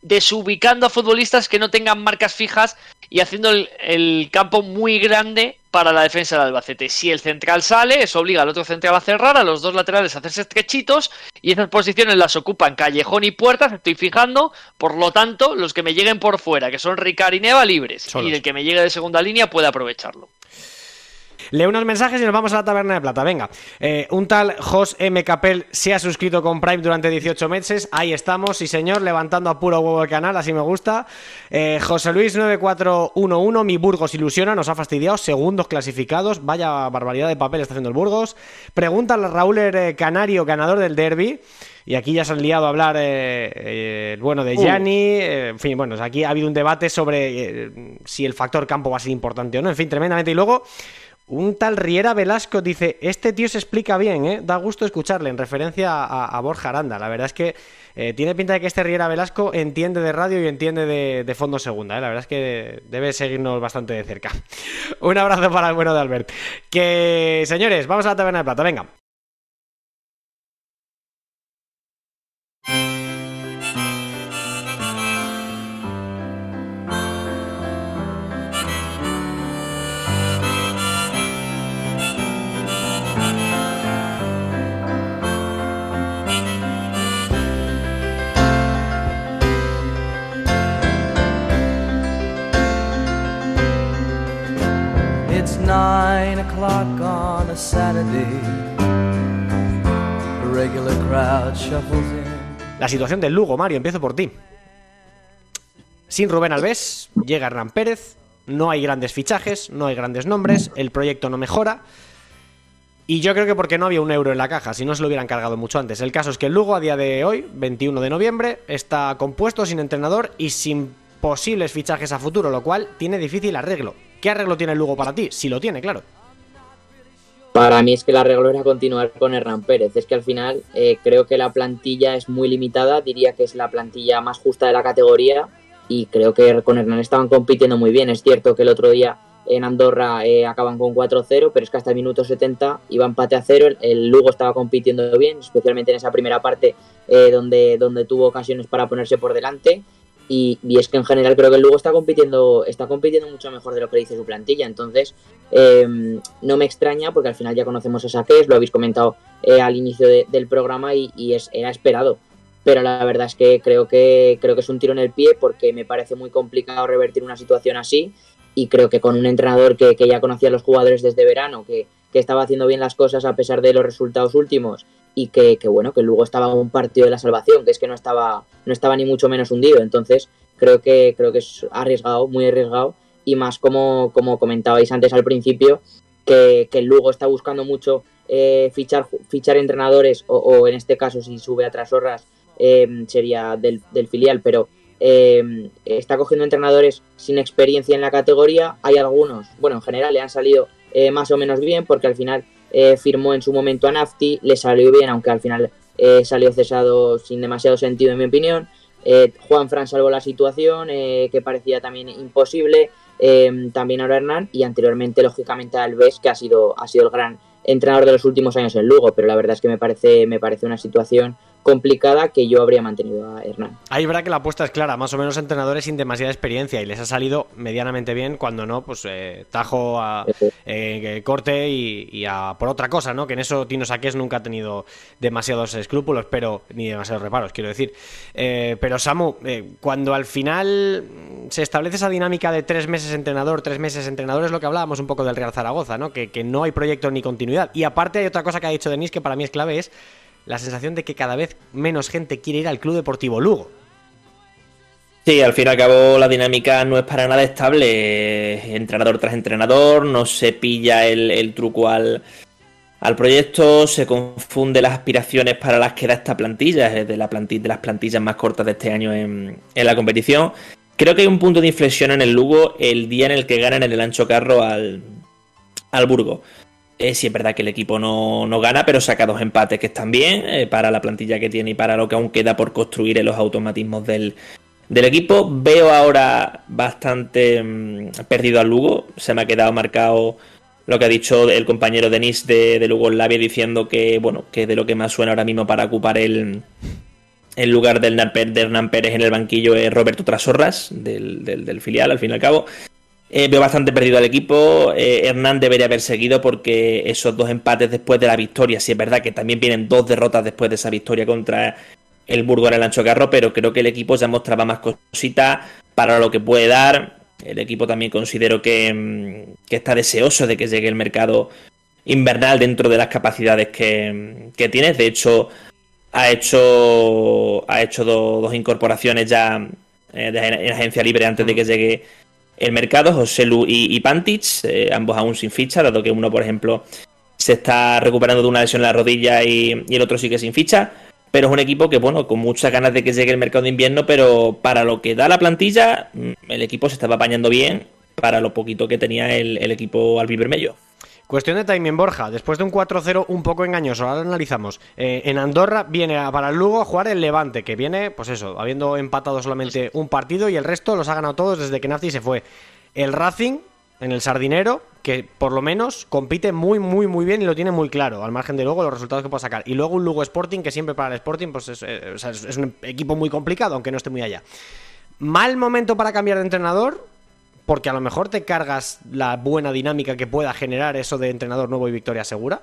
desubicando a futbolistas que no tengan marcas fijas y haciendo el, campo muy grande para la defensa del Albacete. Si el central sale, eso obliga al otro central a cerrar, a los dos laterales a hacerse estrechitos y esas posiciones las ocupan Callejón y Puertas, estoy fijando, por lo tanto, los que me lleguen por fuera, que son Ricard y Neva, libres. Y el que me llegue de segunda línea puede aprovecharlo. Leo unos mensajes y nos vamos a la taberna de plata. Venga, eh, un tal Jos M. Capel se ha suscrito con Prime durante 18 meses. Ahí estamos, sí señor, levantando a puro huevo el canal, así me gusta. Eh, José Luis 9411, mi Burgos ilusiona, nos ha fastidiado. Segundos clasificados, vaya barbaridad de papel está haciendo el Burgos. Pregunta a Raúl eh, Canario, ganador del derby. Y aquí ya se han liado a hablar eh, bueno de Gianni. en fin, bueno, aquí ha habido un debate sobre si el factor campo va a ser importante o no. En fin, tremendamente. Y luego, un tal Riera Velasco dice, este tío se explica bien, ¿eh? da gusto escucharle, en referencia a, Borja Aranda. La verdad es que eh, tiene pinta de que este Riera Velasco entiende de radio y entiende de, fondo segunda. ¿eh? La verdad es que debe seguirnos bastante de cerca. [laughs] Un abrazo para el bueno de Albert. Que, señores, vamos a la taberna de plata, venga. La situación del Lugo, Mario, empiezo por ti. Sin Rubén Alves, llega Hernán Pérez, no hay grandes fichajes, no hay grandes nombres, el proyecto no mejora. Y yo creo que porque no había un euro en la caja, si no se lo hubieran cargado mucho antes. El caso es que el Lugo a día de hoy, 21 de noviembre, está compuesto sin entrenador y sin posibles fichajes a futuro, lo cual tiene difícil arreglo. ¿Qué arreglo tiene el Lugo para ti? Si lo tiene, claro. Para mí es que la arreglo era continuar con Hernán Pérez. Es que al final eh, creo que la plantilla es muy limitada, diría que es la plantilla más justa de la categoría y creo que con Hernán estaban compitiendo muy bien. Es cierto que el otro día en Andorra eh, acaban con 4-0, pero es que hasta el minuto 70 iba empate a cero. El, Lugo estaba compitiendo bien, especialmente en esa primera parte eh, donde, donde tuvo ocasiones para ponerse por delante. Y, es que en general creo que el Lugo está compitiendo, está compitiendo mucho mejor de lo que dice su plantilla. Entonces, em, no me extraña porque al final ya conocemos a Saques, lo habéis comentado eh, al inicio del programa y, era esperado. Pero la verdad es que creo, que creo que es un tiro en el pie porque me parece muy complicado revertir una situación así. Y creo que con un entrenador que, ya conocía a los jugadores desde verano, que, que estaba haciendo bien las cosas a pesar de los resultados últimos y que, bueno, que luego estaba un partido de la salvación, que es que no estaba, no estaba ni mucho menos hundido. Entonces, creo que, creo que es arriesgado, muy arriesgado, y más como, como comentabais antes al principio, que, que Lugo está buscando mucho eh, fichar, fichar entrenadores, o, en este caso, si sube a Trasorras, eh, sería del, filial, pero eh, está cogiendo entrenadores sin experiencia en la categoría. Hay algunos, bueno, en general le han salido más o menos bien, porque al final eh, firmó en su momento a Nafti, le salió bien, aunque al final eh, salió cesado sin demasiado sentido, en mi opinión. Eh, Juan Fran salvó la situación, que parecía también imposible. también ahora Hernán y anteriormente, lógicamente, Alves, que ha sido, ha sido el gran entrenador de los últimos años en Lugo, pero la verdad es que me parece, me parece una situación complicada que yo habría mantenido a Hernán. Ahí verá que la apuesta es clara, más o menos entrenadores sin demasiada experiencia y les ha salido medianamente bien, cuando no, pues eh, tajo a eh, corte y, a por otra cosa, ¿no? Que en eso Tino Saques nunca ha tenido demasiados escrúpulos, pero ni demasiados reparos, quiero decir. Eh, pero Samu, cuando al final se establece esa dinámica de tres meses entrenador, tres meses entrenador, es lo que hablábamos un poco del Real Zaragoza, ¿no? Que, que no hay proyecto ni continuidad. Y aparte hay otra cosa que ha dicho Denis que para mí es clave, es la sensación de que cada vez menos gente quiere ir al Club Deportivo Lugo. Sí, al fin y al cabo la dinámica no es para nada estable. Entrenador tras entrenador, no se pilla el, truco al, al, proyecto, se confunde las aspiraciones para las que da esta plantilla, es de, la de las plantillas más cortas de este año en, en la competición. Creo que hay un punto de inflexión en el Lugo el día en el que ganan en el ancho carro al, al Burgo. Eh, sí es verdad que el equipo no, gana, pero saca dos empates que están bien eh, para la plantilla que tiene y para lo que aún queda por construir en los automatismos del, equipo. Veo ahora bastante mm, perdido al Lugo. Se me ha quedado marcado lo que ha dicho el compañero Denis de, de Lugo diciendo que, bueno, que de lo que más suena ahora mismo para ocupar el, el lugar del de Hernán Pérez en el banquillo es Roberto Trasorras, del, del filial, al fin y al cabo. Eh, veo bastante perdido al equipo. Eh, Hernán debería haber seguido porque esos dos empates después de la victoria, sí es verdad que también vienen dos derrotas después de esa victoria contra el Burgo en el Ancho Carro, pero creo que el equipo ya mostraba más cositas para lo que puede dar. El equipo también considero que, mm, está deseoso de que llegue el mercado invernal dentro de las capacidades que, que tiene. De hecho, ha hecho, ha hecho dos incorporaciones ya eh, en agencia libre antes de que llegue el mercado, José Lu y, y Pantich, eh, ambos aún sin ficha, dado que uno, por ejemplo, se está recuperando de una lesión en la rodilla y, el otro sigue sin ficha. Pero es un equipo que, bueno, con muchas ganas de que llegue el mercado de invierno, pero para lo que da la plantilla, mm, el equipo se estaba apañando bien para lo poquito que tenía el, el equipo albivermello. Cuestión de timing, Borja. Después de un 4-0 un poco engañoso, ahora lo analizamos. Eh, en Andorra viene para el Lugo a jugar el Levante, que viene, pues eso, habiendo empatado solamente un partido y el resto los ha ganado todos desde que Nazi se fue. El Racing, en el Sardinero, que por lo menos compite muy, muy, muy bien y lo tiene muy claro, al margen de luego los resultados que pueda sacar. Y luego un Lugo Sporting, que siempre para el Sporting pues es, eh, es un equipo muy complicado, aunque no esté muy allá. Mal momento para cambiar de entrenador, porque a lo mejor te cargas la buena dinámica que pueda generar eso de entrenador nuevo y victoria segura?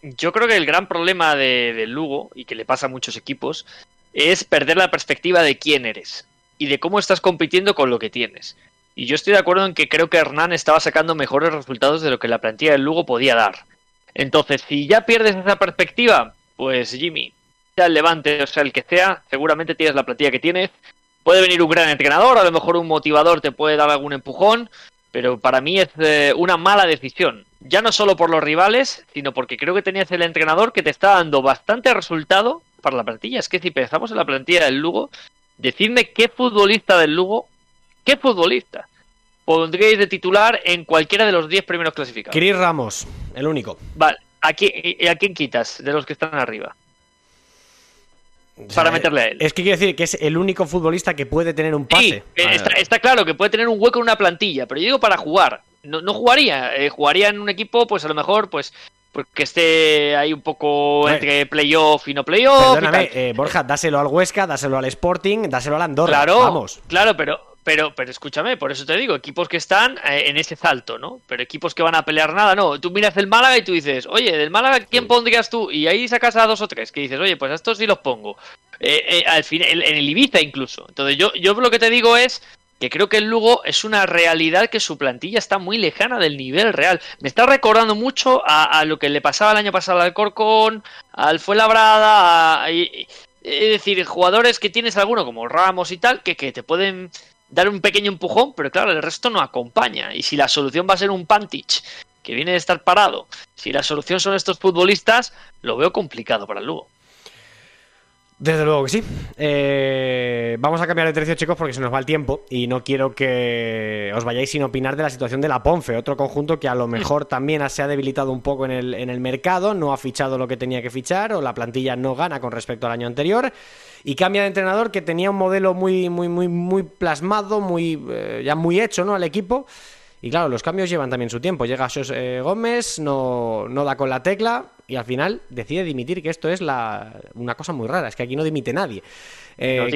Yo creo que el gran problema de, Lugo, y que le pasa a muchos equipos, es perder la perspectiva de quién eres y de cómo estás compitiendo con lo que tienes. Y yo estoy de acuerdo en que creo que Hernán estaba sacando mejores resultados de lo que la plantilla del Lugo podía dar. Entonces, si ya pierdes esa perspectiva, pues Jimmy, sea el Levante o sea el que sea, seguramente tienes la plantilla que tienes Puede venir un gran entrenador, a lo mejor un motivador te puede dar algún empujón, pero para mí es eh, una mala decisión. Ya no solo por los rivales, sino porque creo que tenías el entrenador que te está dando bastante resultado para la plantilla. Es que si pensamos en la plantilla del Lugo, decidme qué futbolista del Lugo, qué futbolista pondríais de titular en cualquiera de los 10 primeros clasificados. Cris Ramos, el único. Vale, ¿a quién quitas de los que están arriba? Para meterle a él. Es que quiere decir que es el único futbolista que puede tener un pase. Sí, está, claro que puede tener un hueco en una plantilla, pero yo digo para jugar. No, no jugaría, eh, jugaría en un equipo, pues a lo mejor, pues porque esté ahí un poco entre playoff y no playoff. Perdóname, eh, Borja, dáselo al Huesca, dáselo al Sporting, dáselo al Andorra. Claro, vamos. Claro, pero pero, pero escúchame, por eso te digo, equipos que están eh, en ese salto, ¿no? Pero equipos que van a pelear nada, no. Tú miras el Málaga y tú dices, oye, del Málaga, ¿quién pondrías tú? Y ahí sacas a dos o tres que dices, oye, pues a estos sí los pongo. Eh, eh, al fin, en, el Ibiza incluso. Entonces yo, yo lo que te digo es que creo que el Lugo es una realidad que su plantilla está muy lejana del nivel real. Me está recordando mucho a, lo que le pasaba el año pasado al Corcón, al Fuenlabrada, a, es decir, jugadores que tienes alguno como Ramos y tal, que, que te pueden dar un pequeño empujón, pero claro, el resto no acompaña. Y si la solución va a ser un Pantich que viene de estar parado, si la solución son estos futbolistas, lo veo complicado para el Lugo. Desde luego que sí. Eh, vamos a cambiar de tercio, chicos, porque se nos va el tiempo y no quiero que os vayáis sin opinar de la situación de la Ponfe, otro conjunto que a lo mejor también se ha debilitado un poco en el, en el mercado, no ha fichado lo que tenía que fichar o la plantilla no gana con respecto al año anterior y cambia de entrenador que tenía un modelo muy, muy, muy, muy plasmado, muy eh, ya muy hecho, ¿no? Al equipo. Y claro, los cambios llevan también su tiempo. Llega Sos eh, Gómez, no, no da con la tecla y al final decide dimitir, que esto es la, una cosa muy rara, es que aquí no dimite nadie. Eh,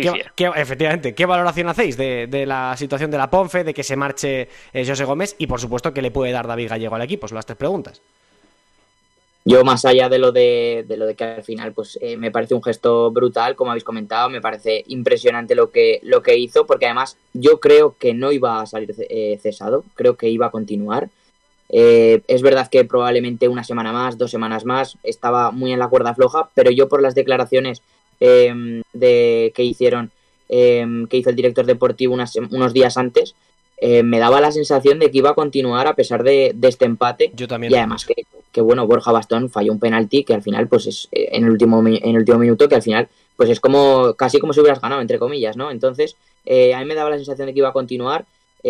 efectivamente, ¿qué valoración hacéis de, la situación de la Ponfe, de que se marche José Gómez y por supuesto qué le puede dar David Gallego al equipo? Son las tres preguntas. Yo, más allá de lo de, lo de que al final, pues eh, me parece un gesto brutal, como habéis comentado, me parece impresionante lo que, lo que hizo, porque además yo creo que no iba a salir eh, cesado, creo que iba a continuar. Eh, es verdad que probablemente una semana más, dos semanas más, estaba muy en la cuerda floja, pero yo por las declaraciones em, de, que hicieron, em, que hizo el director deportivo unos días antes, eh, me daba la sensación de que iba a continuar a pesar de, este empate. Yo también. Y además que, bueno, Borja Bastón falló un penalti que al final, pues es eh, en el último en el último minuto, que al final, pues es como casi como si hubieras ganado, entre comillas, ¿no? Entonces, a mí me daba la sensación de que iba a continuar.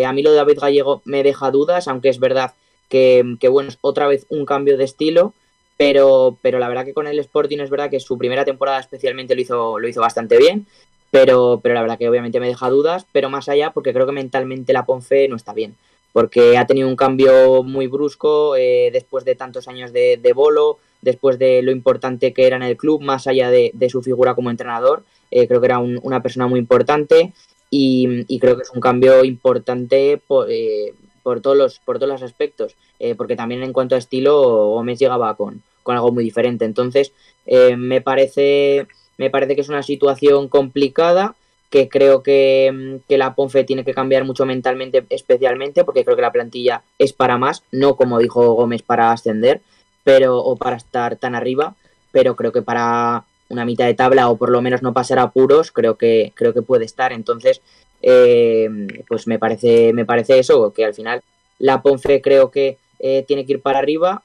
a mí lo de David Gallego me deja dudas, aunque es verdad que, bueno, es otra vez un cambio de estilo, pero, pero la verdad que con el Sporting es verdad que su primera temporada especialmente lo hizo, lo hizo bastante bien, pero, pero la verdad que obviamente me deja dudas, pero más allá porque creo que mentalmente la Ponfe no está bien, porque ha tenido un cambio muy brusco eh, después de tantos años de, bolo, después de lo importante que era en el club, más allá de, su figura como entrenador, eh, creo que era una persona muy importante y, creo que es un cambio importante eh, por todos los, por todos los aspectos, porque también en cuanto a estilo Gómez llegaba con, con algo muy diferente. Entonces, eh, me, parece, me parece que es una situación complicada, que creo que, que, la Ponfe tiene que cambiar mucho mentalmente, especialmente, porque creo que la plantilla es para más, no como dijo Gómez para ascender, pero, o para estar tan arriba, pero creo que para una mitad de tabla o por lo menos no pasar apuros, creo que, creo que puede estar. Entonces, eh, pues me parece, me parece eso, que al final la Ponfe creo que eh, tiene que ir para arriba,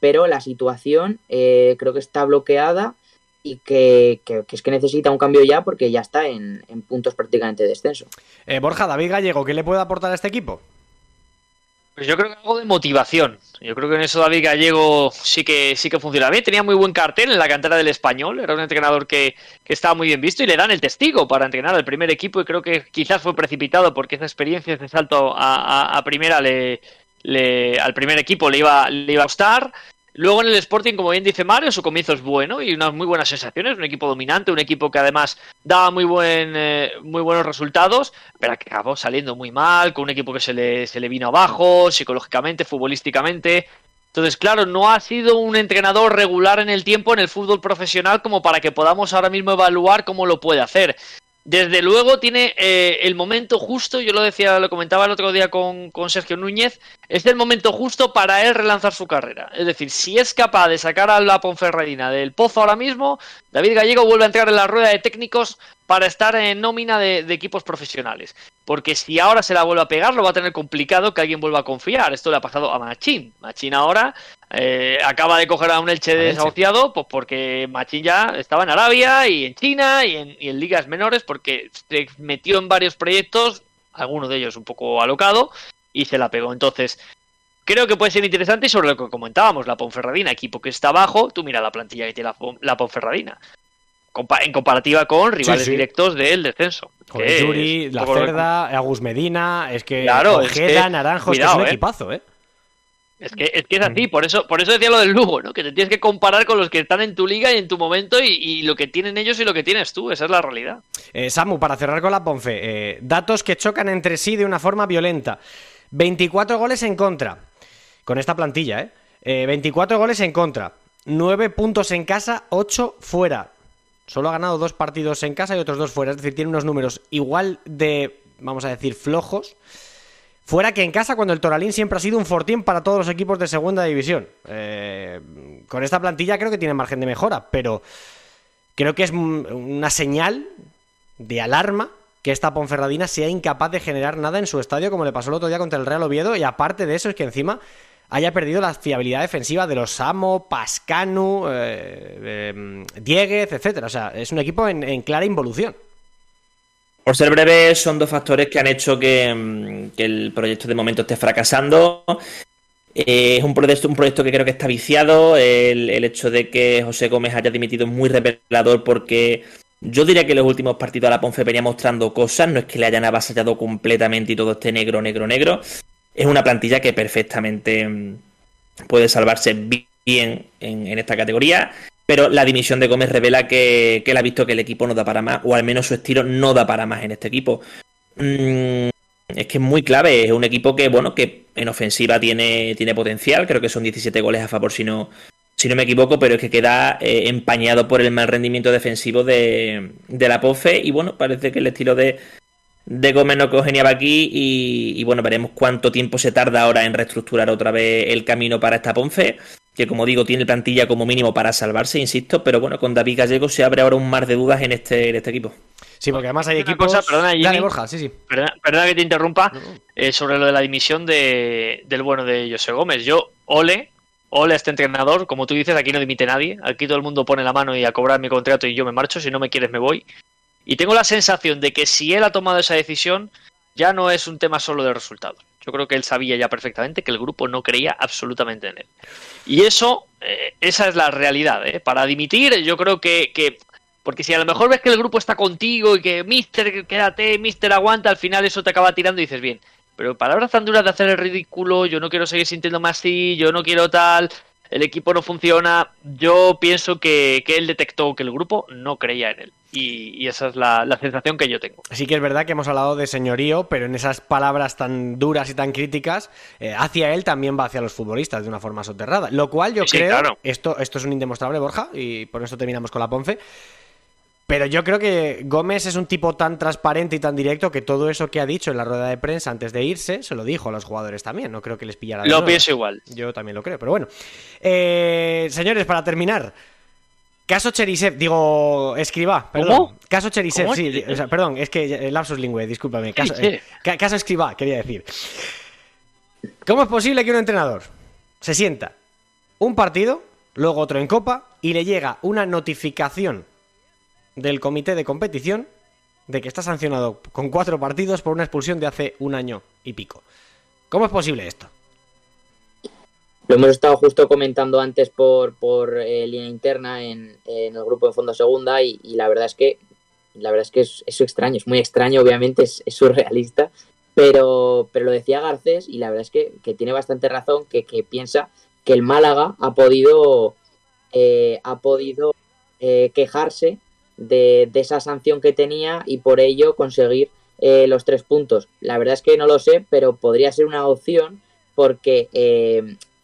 pero la situación eh, creo que está bloqueada y que, es que necesita un cambio ya porque ya está en, en puntos prácticamente de descenso. Borja, David Gallego, ¿qué le puede aportar a este equipo? Pues yo creo que algo de motivación. Yo creo que en eso David Gallego sí que sí que funciona bien. Tenía muy buen cartel en la cantera del español. Era un entrenador que, estaba muy bien visto y le dan el testigo para entrenar al primer equipo. Y creo que quizás fue precipitado porque esa experiencia, ese salto a, primera le, al primer equipo le iba, le iba a gustar. Luego en el Sporting, como bien dice Mario, su comienzo es bueno y unas muy buenas sensaciones, un equipo dominante, un equipo que además daba muy buen eh, muy buenos resultados, pero que acabó saliendo muy mal, con un equipo que se le, se le vino abajo, psicológicamente, futbolísticamente. Entonces, claro, no ha sido un entrenador regular en el tiempo en el fútbol profesional como para que podamos ahora mismo evaluar cómo lo puede hacer desde luego tiene eh, el momento justo, yo lo decía, lo comentaba el otro día con, Sergio Núñez, es el momento justo para él relanzar su carrera. Es decir, si es capaz de sacar a la Ponferradina del pozo ahora mismo, David Gallego vuelve a entrar en la rueda de técnicos para estar en nómina de, equipos profesionales. Porque si ahora se la vuelve a pegar, lo va a tener complicado que alguien vuelva a confiar. Esto le ha pasado a Machín. Machín ahora eh, acaba de coger a un Elche desahuciado, pues porque Machín ya estaba en Arabia y en China y en, ligas menores, porque se metió en varios proyectos, algunos de ellos un poco alocado, y se la pegó. Entonces, creo que puede ser interesante y sobre lo que comentábamos, la Ponferradina, equipo que está abajo, tú mira la plantilla que tiene la Ponferradina en comparativa con rivales directos del descenso. Con Yuri, La Cerda, Agus Medina, es que claro, Ojeda, Naranjo, es, un ¿eh? equipazo, ¿eh? Es que, es que es así, por eso, por eso decía lo del Lugo, ¿no? Que te tienes que comparar con los que están en tu liga y en tu momento y, lo que tienen ellos y lo que tienes tú, esa es la realidad. Eh, Samu, para cerrar con la Ponfe, eh, datos que chocan entre sí de una forma violenta. 24 goles en contra, con esta plantilla, ¿eh? eh 24 goles en contra, 9 puntos en casa, 8 fuera. Solo ha ganado dos partidos en casa y otros dos fuera. Es decir, tiene unos números igual de, vamos a decir, flojos. Fuera que en casa, cuando el Toralín siempre ha sido un fortín para todos los equipos de segunda división. Eh, con esta plantilla creo que tiene margen de mejora, pero creo que es una señal de alarma que esta Ponferradina sea incapaz de generar nada en su estadio, como le pasó el otro día contra el Real Oviedo. Y aparte de eso, es que encima haya perdido la fiabilidad defensiva de los Samo, Pascanu, eh, em, Dieguez, etcétera. O sea, es un equipo en, clara involución. Por ser breve, son dos factores que han hecho que, em, el proyecto de momento esté fracasando. Eh, es un proyecto, un proyecto que creo que está viciado. El, hecho de que José Gómez haya dimitido es muy revelador porque yo diría que en los últimos partidos a la Ponce venía mostrando cosas. No es que le hayan avasallado completamente y todo esté negro, negro, negro es una plantilla que perfectamente mm, puede salvarse bien en, esta categoría. Pero la dimisión de Gómez revela que, él ha visto que el equipo no da para más, o al menos su estilo no da para más en este equipo. Mm, es que es muy clave, es un equipo que, bueno, que en ofensiva tiene, tiene potencial, creo que son 17 goles a favor si no, si no me equivoco, pero es que queda eh, empañado por el mal rendimiento defensivo de, la POFE y bueno, parece que el estilo de, de Gómez no congeniaba aquí y, bueno, veremos cuánto tiempo se tarda ahora en reestructurar otra vez el camino para esta Ponce, que como digo tiene plantilla como mínimo para salvarse, insisto, pero bueno, con David Gallego se abre ahora un mar de dudas en este, en este equipo. Sí, porque además hay equipos... Cosa, perdona, Dale, Borja, sí, sí. Perdona, que te interrumpa eh, sobre lo de la dimisión de, del bueno de José Gómez. Yo, ole, ole a este entrenador, como tú dices, aquí no dimite nadie, aquí todo el mundo pone la mano y a cobrar mi contrato y yo me marcho, si no me quieres me voy. Y tengo la sensación de que si él ha tomado esa decisión, ya no es un tema solo de resultados. Yo creo que él sabía ya perfectamente que el grupo no creía absolutamente en él. Y eso, eh, esa es la realidad. ¿eh? Para dimitir, yo creo que, que, Porque si a lo mejor ves que el grupo está contigo y que Mister, quédate, Mister, aguanta, al final eso te acaba tirando y dices, bien, pero palabras tan duras de hacer el ridículo, yo no quiero seguir sintiéndome así, yo no quiero tal, el equipo no funciona. Yo pienso que, él detectó que el grupo no creía en él. Y, esa es la, sensación que yo tengo. Sí que es verdad que hemos hablado de señorío, pero en esas palabras tan duras y tan críticas, eh, hacia él también va hacia los futbolistas de una forma soterrada. Lo cual yo creo, esto, esto es un indemostrable, Borja, y por eso terminamos con la Ponce. Pero yo creo que Gómez es un tipo tan transparente y tan directo que todo eso que ha dicho en la rueda de prensa antes de irse se lo dijo a los jugadores también. No creo que les pillara. lo pienso igual. Yo también lo creo, pero bueno. Eh, señores, para terminar. Caso Cherisev, digo, escriba, perdón. ¿Cómo? Caso Cherisev, sí, perdón, es que el lapsus lingüe, discúlpame. Caso, eh, caso escriba, quería decir. ¿Cómo es posible que un entrenador se sienta un partido, luego otro en Copa, y le llega una notificación del comité de competición de que está sancionado con cuatro partidos por una expulsión de hace un año y pico. ¿Cómo es posible esto? Lo hemos estado justo comentando antes por, por eh, línea interna en, el grupo de Fondo Segunda y, la verdad es que la verdad es que es, extraño, es muy extraño, obviamente, es, surrealista, pero, pero lo decía Garcés y la verdad es que, tiene bastante razón, que, piensa que el Málaga ha podido, eh, ha podido eh, quejarse de, esa sanción que tenía y por ello conseguir los tres puntos. La verdad es que no lo sé, pero podría ser una opción porque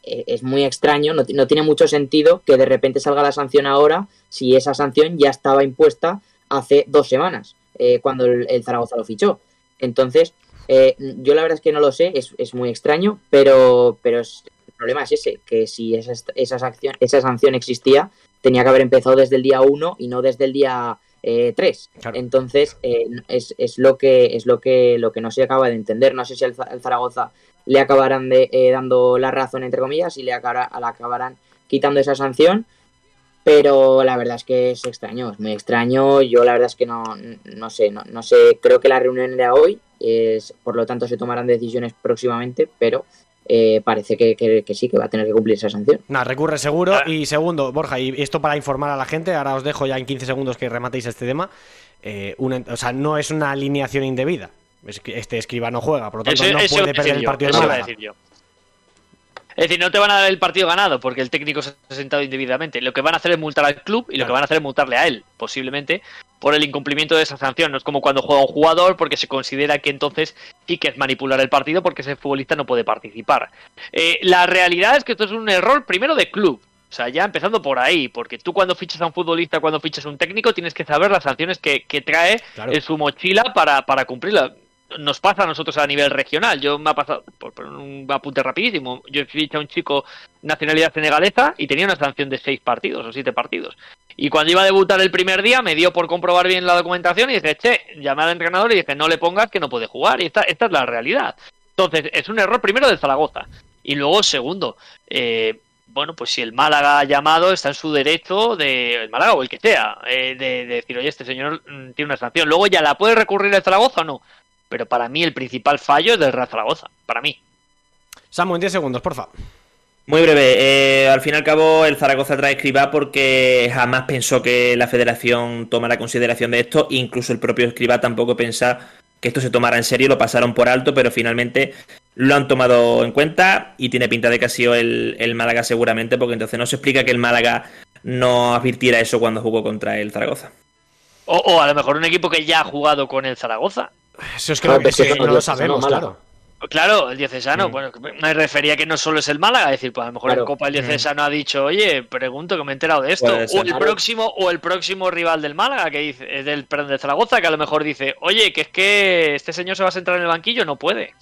es muy extraño, no, tiene mucho sentido que de repente salga la sanción ahora si esa sanción ya estaba impuesta hace dos semanas, eh, cuando el, Zaragoza lo fichó. Entonces, yo la verdad es que no lo sé, es, muy extraño, pero, pero el problema es ese, que si esa, esa, esa sanción existía, tenía que haber empezado desde el día 1 y no desde el día 3. Eh, Entonces, eh, es, es, lo que es lo que lo que no se acaba de entender. No sé si al, Zaragoza le acabarán de, eh, dando la razón, entre comillas, y le, acabarán quitando esa sanción. Pero la verdad es que es extraño, es muy extraño. Yo la verdad es que no, no sé, no, no sé, creo que la reunión era hoy, es, por lo tanto se tomarán decisiones próximamente, pero eh, parece que, sí, que va a tener que cumplir esa sanción. Nada, recurre seguro. Ah. Y segundo, Borja, y esto para informar a la gente, ahora os dejo ya en 15 segundos que rematéis este tema. Eh, o sea, no es una alineación indebida. Este escribano juega, por lo tanto no puede perder el partido de Es decir, no te van a dar el partido ganado porque el técnico se ha sentado indebidamente. Lo que van a hacer es multar al club y lo que van a hacer es multarle a él, posiblemente, por el incumplimiento de esa sanción. No es como cuando juega un jugador porque se considera que entonces sí que es manipular el partido porque ese futbolista no puede participar. Eh, la realidad es que esto es un error primero de club. O sea, ya empezando por ahí, porque tú cuando fichas a un futbolista, cuando fichas a un técnico, tienes que saber las sanciones que, trae en su mochila para, para cumplirlas nos pasa a nosotros a nivel regional. Yo me ha pasado, por, un apunte rapidísimo, yo he fichado a un chico nacionalidad senegalesa y tenía una sanción de seis partidos o siete partidos. Y cuando iba a debutar el primer día, me dio por comprobar bien la documentación y dije, che, llamé al entrenador y dije, no le pongas que no puede jugar. Y esta, esta es la realidad. Entonces, es un error primero del Zaragoza. Y luego, segundo, eh, bueno, pues si el Málaga ha llamado, está en su derecho de el Málaga o el que sea, eh, de, decir, oye, este señor mm, tiene una sanción. Luego ya la puede recurrir el Zaragoza o no pero para mí el principal fallo es del Real Zaragoza, para mí. Samu, en 10 segundos, porfa. Muy breve, eh, al fin y al cabo el Zaragoza trae escriba porque jamás pensó que la federación tomara consideración de esto, incluso el propio escriba tampoco pensa que esto se tomara en serio, lo pasaron por alto, pero finalmente lo han tomado en cuenta y tiene pinta de que ha sido el, el Málaga seguramente, porque entonces no se explica que el Málaga no advirtiera eso cuando jugó contra el Zaragoza. O, a lo mejor un equipo que ya ha jugado con el Zaragoza. Eso es que, no, lo sabemos, claro. Claro, el diocesano, mm. bueno, me refería que no solo es el Málaga, es decir, pues a lo mejor en Copa el diocesano ha dicho, oye, pregunto que me he enterado de esto, o el próximo, o el próximo rival del Málaga, que dice, eh, del perdón, de Zaragoza, que a lo mejor dice, oye, que es que este señor se va a sentar en el banquillo, no puede.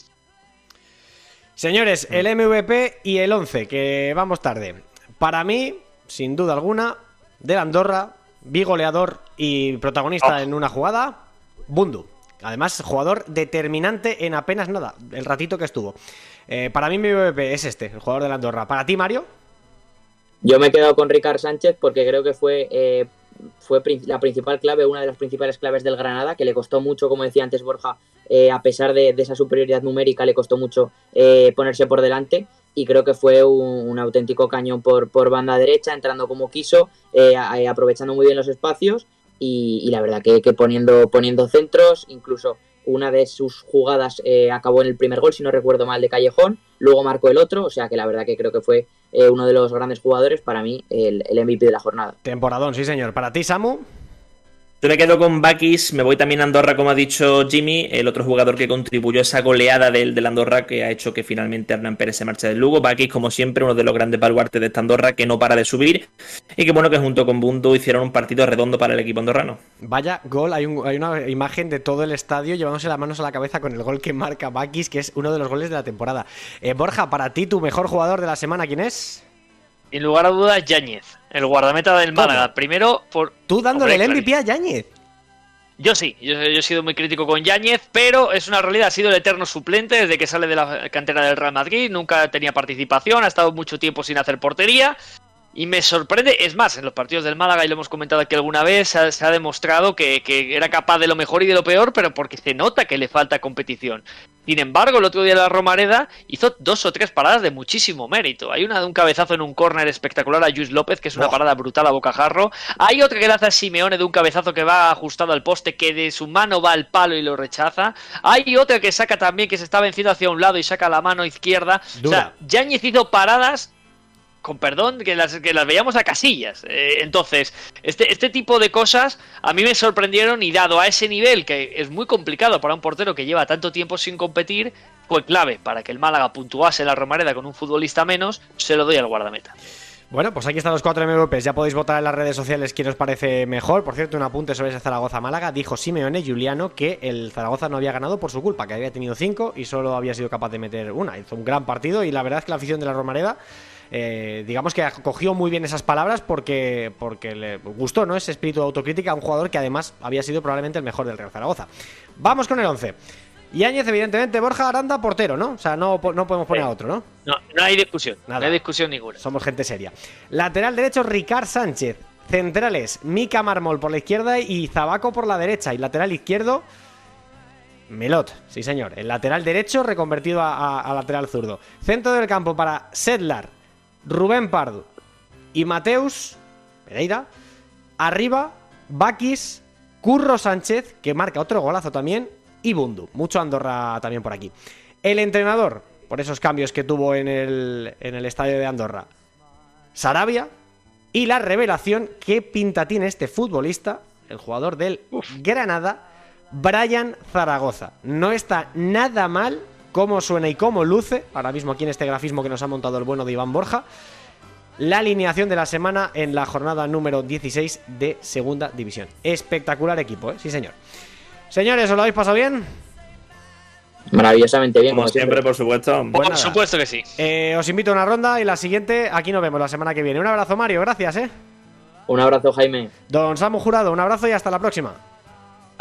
Señores, el MVP y el 11, que vamos tarde. Para mí, sin duda alguna, del Andorra, bigoleador y protagonista oh. en una jugada, Bundu. Además, jugador determinante en apenas nada, el ratito que estuvo. Eh, para mí mi MVP es este, el jugador de la Andorra. ¿Para ti, Mario? Yo me he quedado con Ricard Sánchez porque creo que fue, eh, fue la principal clave, una de las principales claves del Granada, que le costó mucho, como decía antes Borja, eh, a pesar de, esa superioridad numérica, le costó mucho ponerse por delante. Y creo que fue un, auténtico cañón por, por, banda derecha, entrando como quiso, aprovechando muy bien los espacios y, la verdad que, poniendo, poniendo centros, incluso una de sus jugadas eh, acabó en el primer gol, si no recuerdo mal, de Callejón, luego marcó el otro, o sea que la verdad que creo que fue eh, uno de los grandes jugadores, para mí, el, el MVP de la jornada. Temporadón, sí señor. ¿Para ti, Samu? Yo me quedo con Bakis, me voy también a Andorra, como ha dicho Jimmy, el otro jugador que contribuyó a esa goleada del, Andorra que ha hecho que finalmente Hernán Pérez se marche del Lugo. Bakis, como siempre, uno de los grandes baluartes de esta Andorra que no para de subir y que bueno que junto con Bundu hicieron un partido redondo para el equipo andorrano. Vaya gol, hay, una imagen de todo el estadio llevándose las manos a la cabeza con el gol que marca Bakis, que es uno de los goles de la temporada. Eh, Borja, para ti, tu mejor jugador de la semana, ¿quién es? Sin lugar a dudas, Yáñez, el guardameta del Málaga. Primero, por. Tú dándole el MVP a Yáñez. Yo sí, yo, he sido muy crítico con Yáñez, pero es una realidad, ha sido el eterno suplente desde que sale de la cantera del Real Madrid, nunca tenía participación, ha estado mucho tiempo sin hacer portería y me sorprende, es más, en los partidos del Málaga, y lo hemos comentado aquí alguna vez, se ha, demostrado que, era capaz de lo mejor y de lo peor, pero porque se nota que le falta competición. Sin embargo, el otro día la Romareda hizo dos o tres paradas de muchísimo mérito. Hay una de un cabezazo en un córner espectacular a Luis López, que es una parada brutal a bocajarro. Hay otra que le hace a Simeone de un cabezazo que va ajustado al poste, que de su mano va al palo y lo rechaza. Hay otra que saca también, que se está venciendo hacia un lado y saca la mano izquierda. O sea, Yáñez hizo paradas con perdón, que las, que las veíamos a casillas. Eh, entonces, este, este tipo de cosas a mí me sorprendieron y dado a ese nivel, que es muy complicado para un portero que lleva tanto tiempo sin competir, fue clave para que el Málaga puntuase la Romareda con un futbolista menos, se lo doy al guardameta. Bueno, pues aquí están los cuatro MVPs. Ya podéis votar en las redes sociales quién os parece mejor. Por cierto, un apunte sobre ese Zaragoza-Málaga. Dijo Simeone Juliano que el Zaragoza no había ganado por su culpa, que había tenido cinco y solo había sido capaz de meter una. Hizo un gran partido y la verdad es que la afición de la Romareda eh, digamos que acogió muy bien esas palabras porque, porque le gustó ¿no? ese espíritu de autocrítica a un jugador que además había sido probablemente el mejor del Real Zaragoza. Vamos con el 11. Yáñez, evidentemente, Borja Aranda, portero, ¿no? O sea, no, no podemos poner a otro, ¿no? No, no hay discusión. No hay discusión ninguna. Somos gente seria. Lateral derecho, Ricard Sánchez. Centrales, Mica Marmol por la izquierda y Zabaco por la derecha. Y lateral izquierdo, Melot, sí señor. El lateral derecho reconvertido a, a lateral zurdo. Centro del campo para Sedlar, Rubén Pardo y Mateus Pereira. Arriba, Bakis, Curro Sánchez, que marca otro golazo también, y Bundu. Mucho Andorra también por aquí. El entrenador, por esos cambios que tuvo en el, en el estadio de Andorra, Sarabia. Y la revelación, qué pinta tiene este futbolista, el jugador del Granada, Brian Zaragoza. No está nada mal cómo suena y cómo luce, ahora mismo aquí en este grafismo que nos ha montado el bueno de Iván Borja, la alineación de la semana en la jornada número 16 de Segunda División. Espectacular equipo, ¿eh? Sí, señor. Señores, ¿os lo habéis pasado bien? Maravillosamente bien, como, siempre, por supuesto. Pues por supuesto que sí. Eh, os invito a una ronda y la siguiente, aquí nos vemos la semana que viene. Un abrazo, Mario, gracias, ¿eh? Un abrazo, Jaime. Don Samu Jurado, un abrazo y hasta la próxima.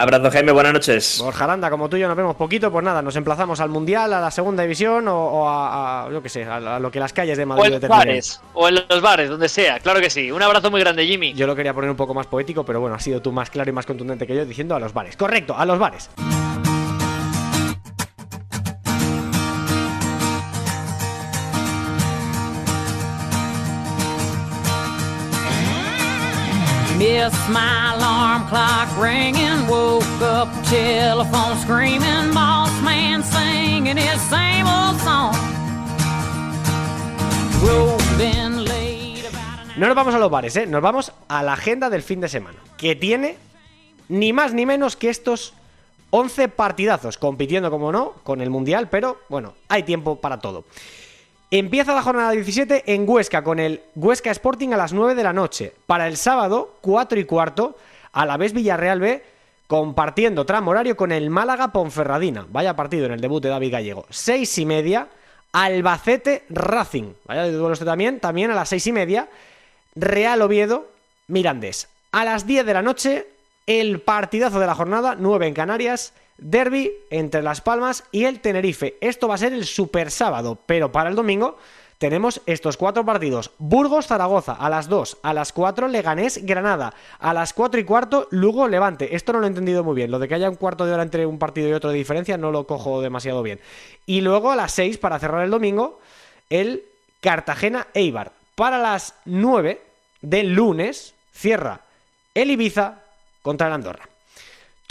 Abrazo, Jaime, buenas noches. Borja Aranda, como tú y yo nos vemos poquito, pues nada, nos emplazamos al Mundial, a la Segunda División o, a, yo qué sé, a, lo que las calles de Madrid O en los bares, o en los bares, donde sea, claro que sí. Un abrazo muy grande, Jimmy. Yo lo quería poner un poco más poético, pero bueno, has sido tú más claro y más contundente que yo diciendo a los bares. Correcto, a los bares. No nos vamos a los bares, ¿eh? Nos vamos a la agenda del fin de semana, que tiene ni más ni menos que estos 11 partidazos, compitiendo como no con el Mundial, pero bueno, hay tiempo para todo. Empieza la jornada 17 en Huesca con el Huesca Sporting a las 9 de la noche. Para el sábado, 4 y cuarto, a la vez Villarreal B compartiendo tramo horario con el Málaga Ponferradina. Vaya partido en el debut de David Gallego. 6 y media, Albacete Racing. Vaya de duelo este también, también a las 6 y media. Real Oviedo Mirandés. A las 10 de la noche, el partidazo de la jornada, 9 en Canarias, derby entre Las Palmas y el Tenerife. Esto va a ser el super sábado, pero para el domingo tenemos estos cuatro partidos. Burgos-Zaragoza a las 2, a las 4 Leganés-Granada, a las 4 y cuarto Lugo-Levante. Esto no lo he entendido muy bien, lo de que haya un cuarto de hora entre un partido y otro de diferencia no lo cojo demasiado bien. Y luego a las 6, para cerrar el domingo, el Cartagena-Eibar. Para las 9 del lunes cierra el Ibiza contra el Andorra.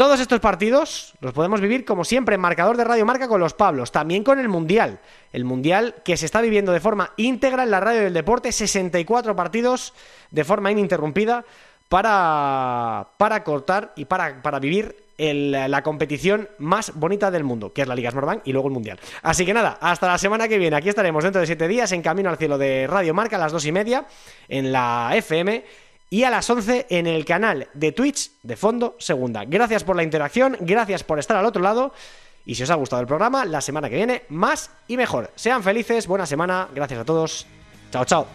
Todos estos partidos los podemos vivir como siempre en marcador de Radio Marca con los Pablos, también con el Mundial. El Mundial que se está viviendo de forma íntegra en la radio del deporte, 64 partidos de forma ininterrumpida para, para cortar y para, para vivir la competición más bonita del mundo, que es la Liga Smartbank y luego el Mundial. Así que nada, hasta la semana que viene. Aquí estaremos dentro de 7 días en Camino al Cielo de Radio Marca a las 2 y media en la FM y a las 11 en el canal de Twitch de Fondo Segunda. Gracias por la interacción, gracias por estar al otro lado y si os ha gustado el programa, la semana que viene más y mejor. Sean felices, buena semana, gracias a todos. Chao, chao.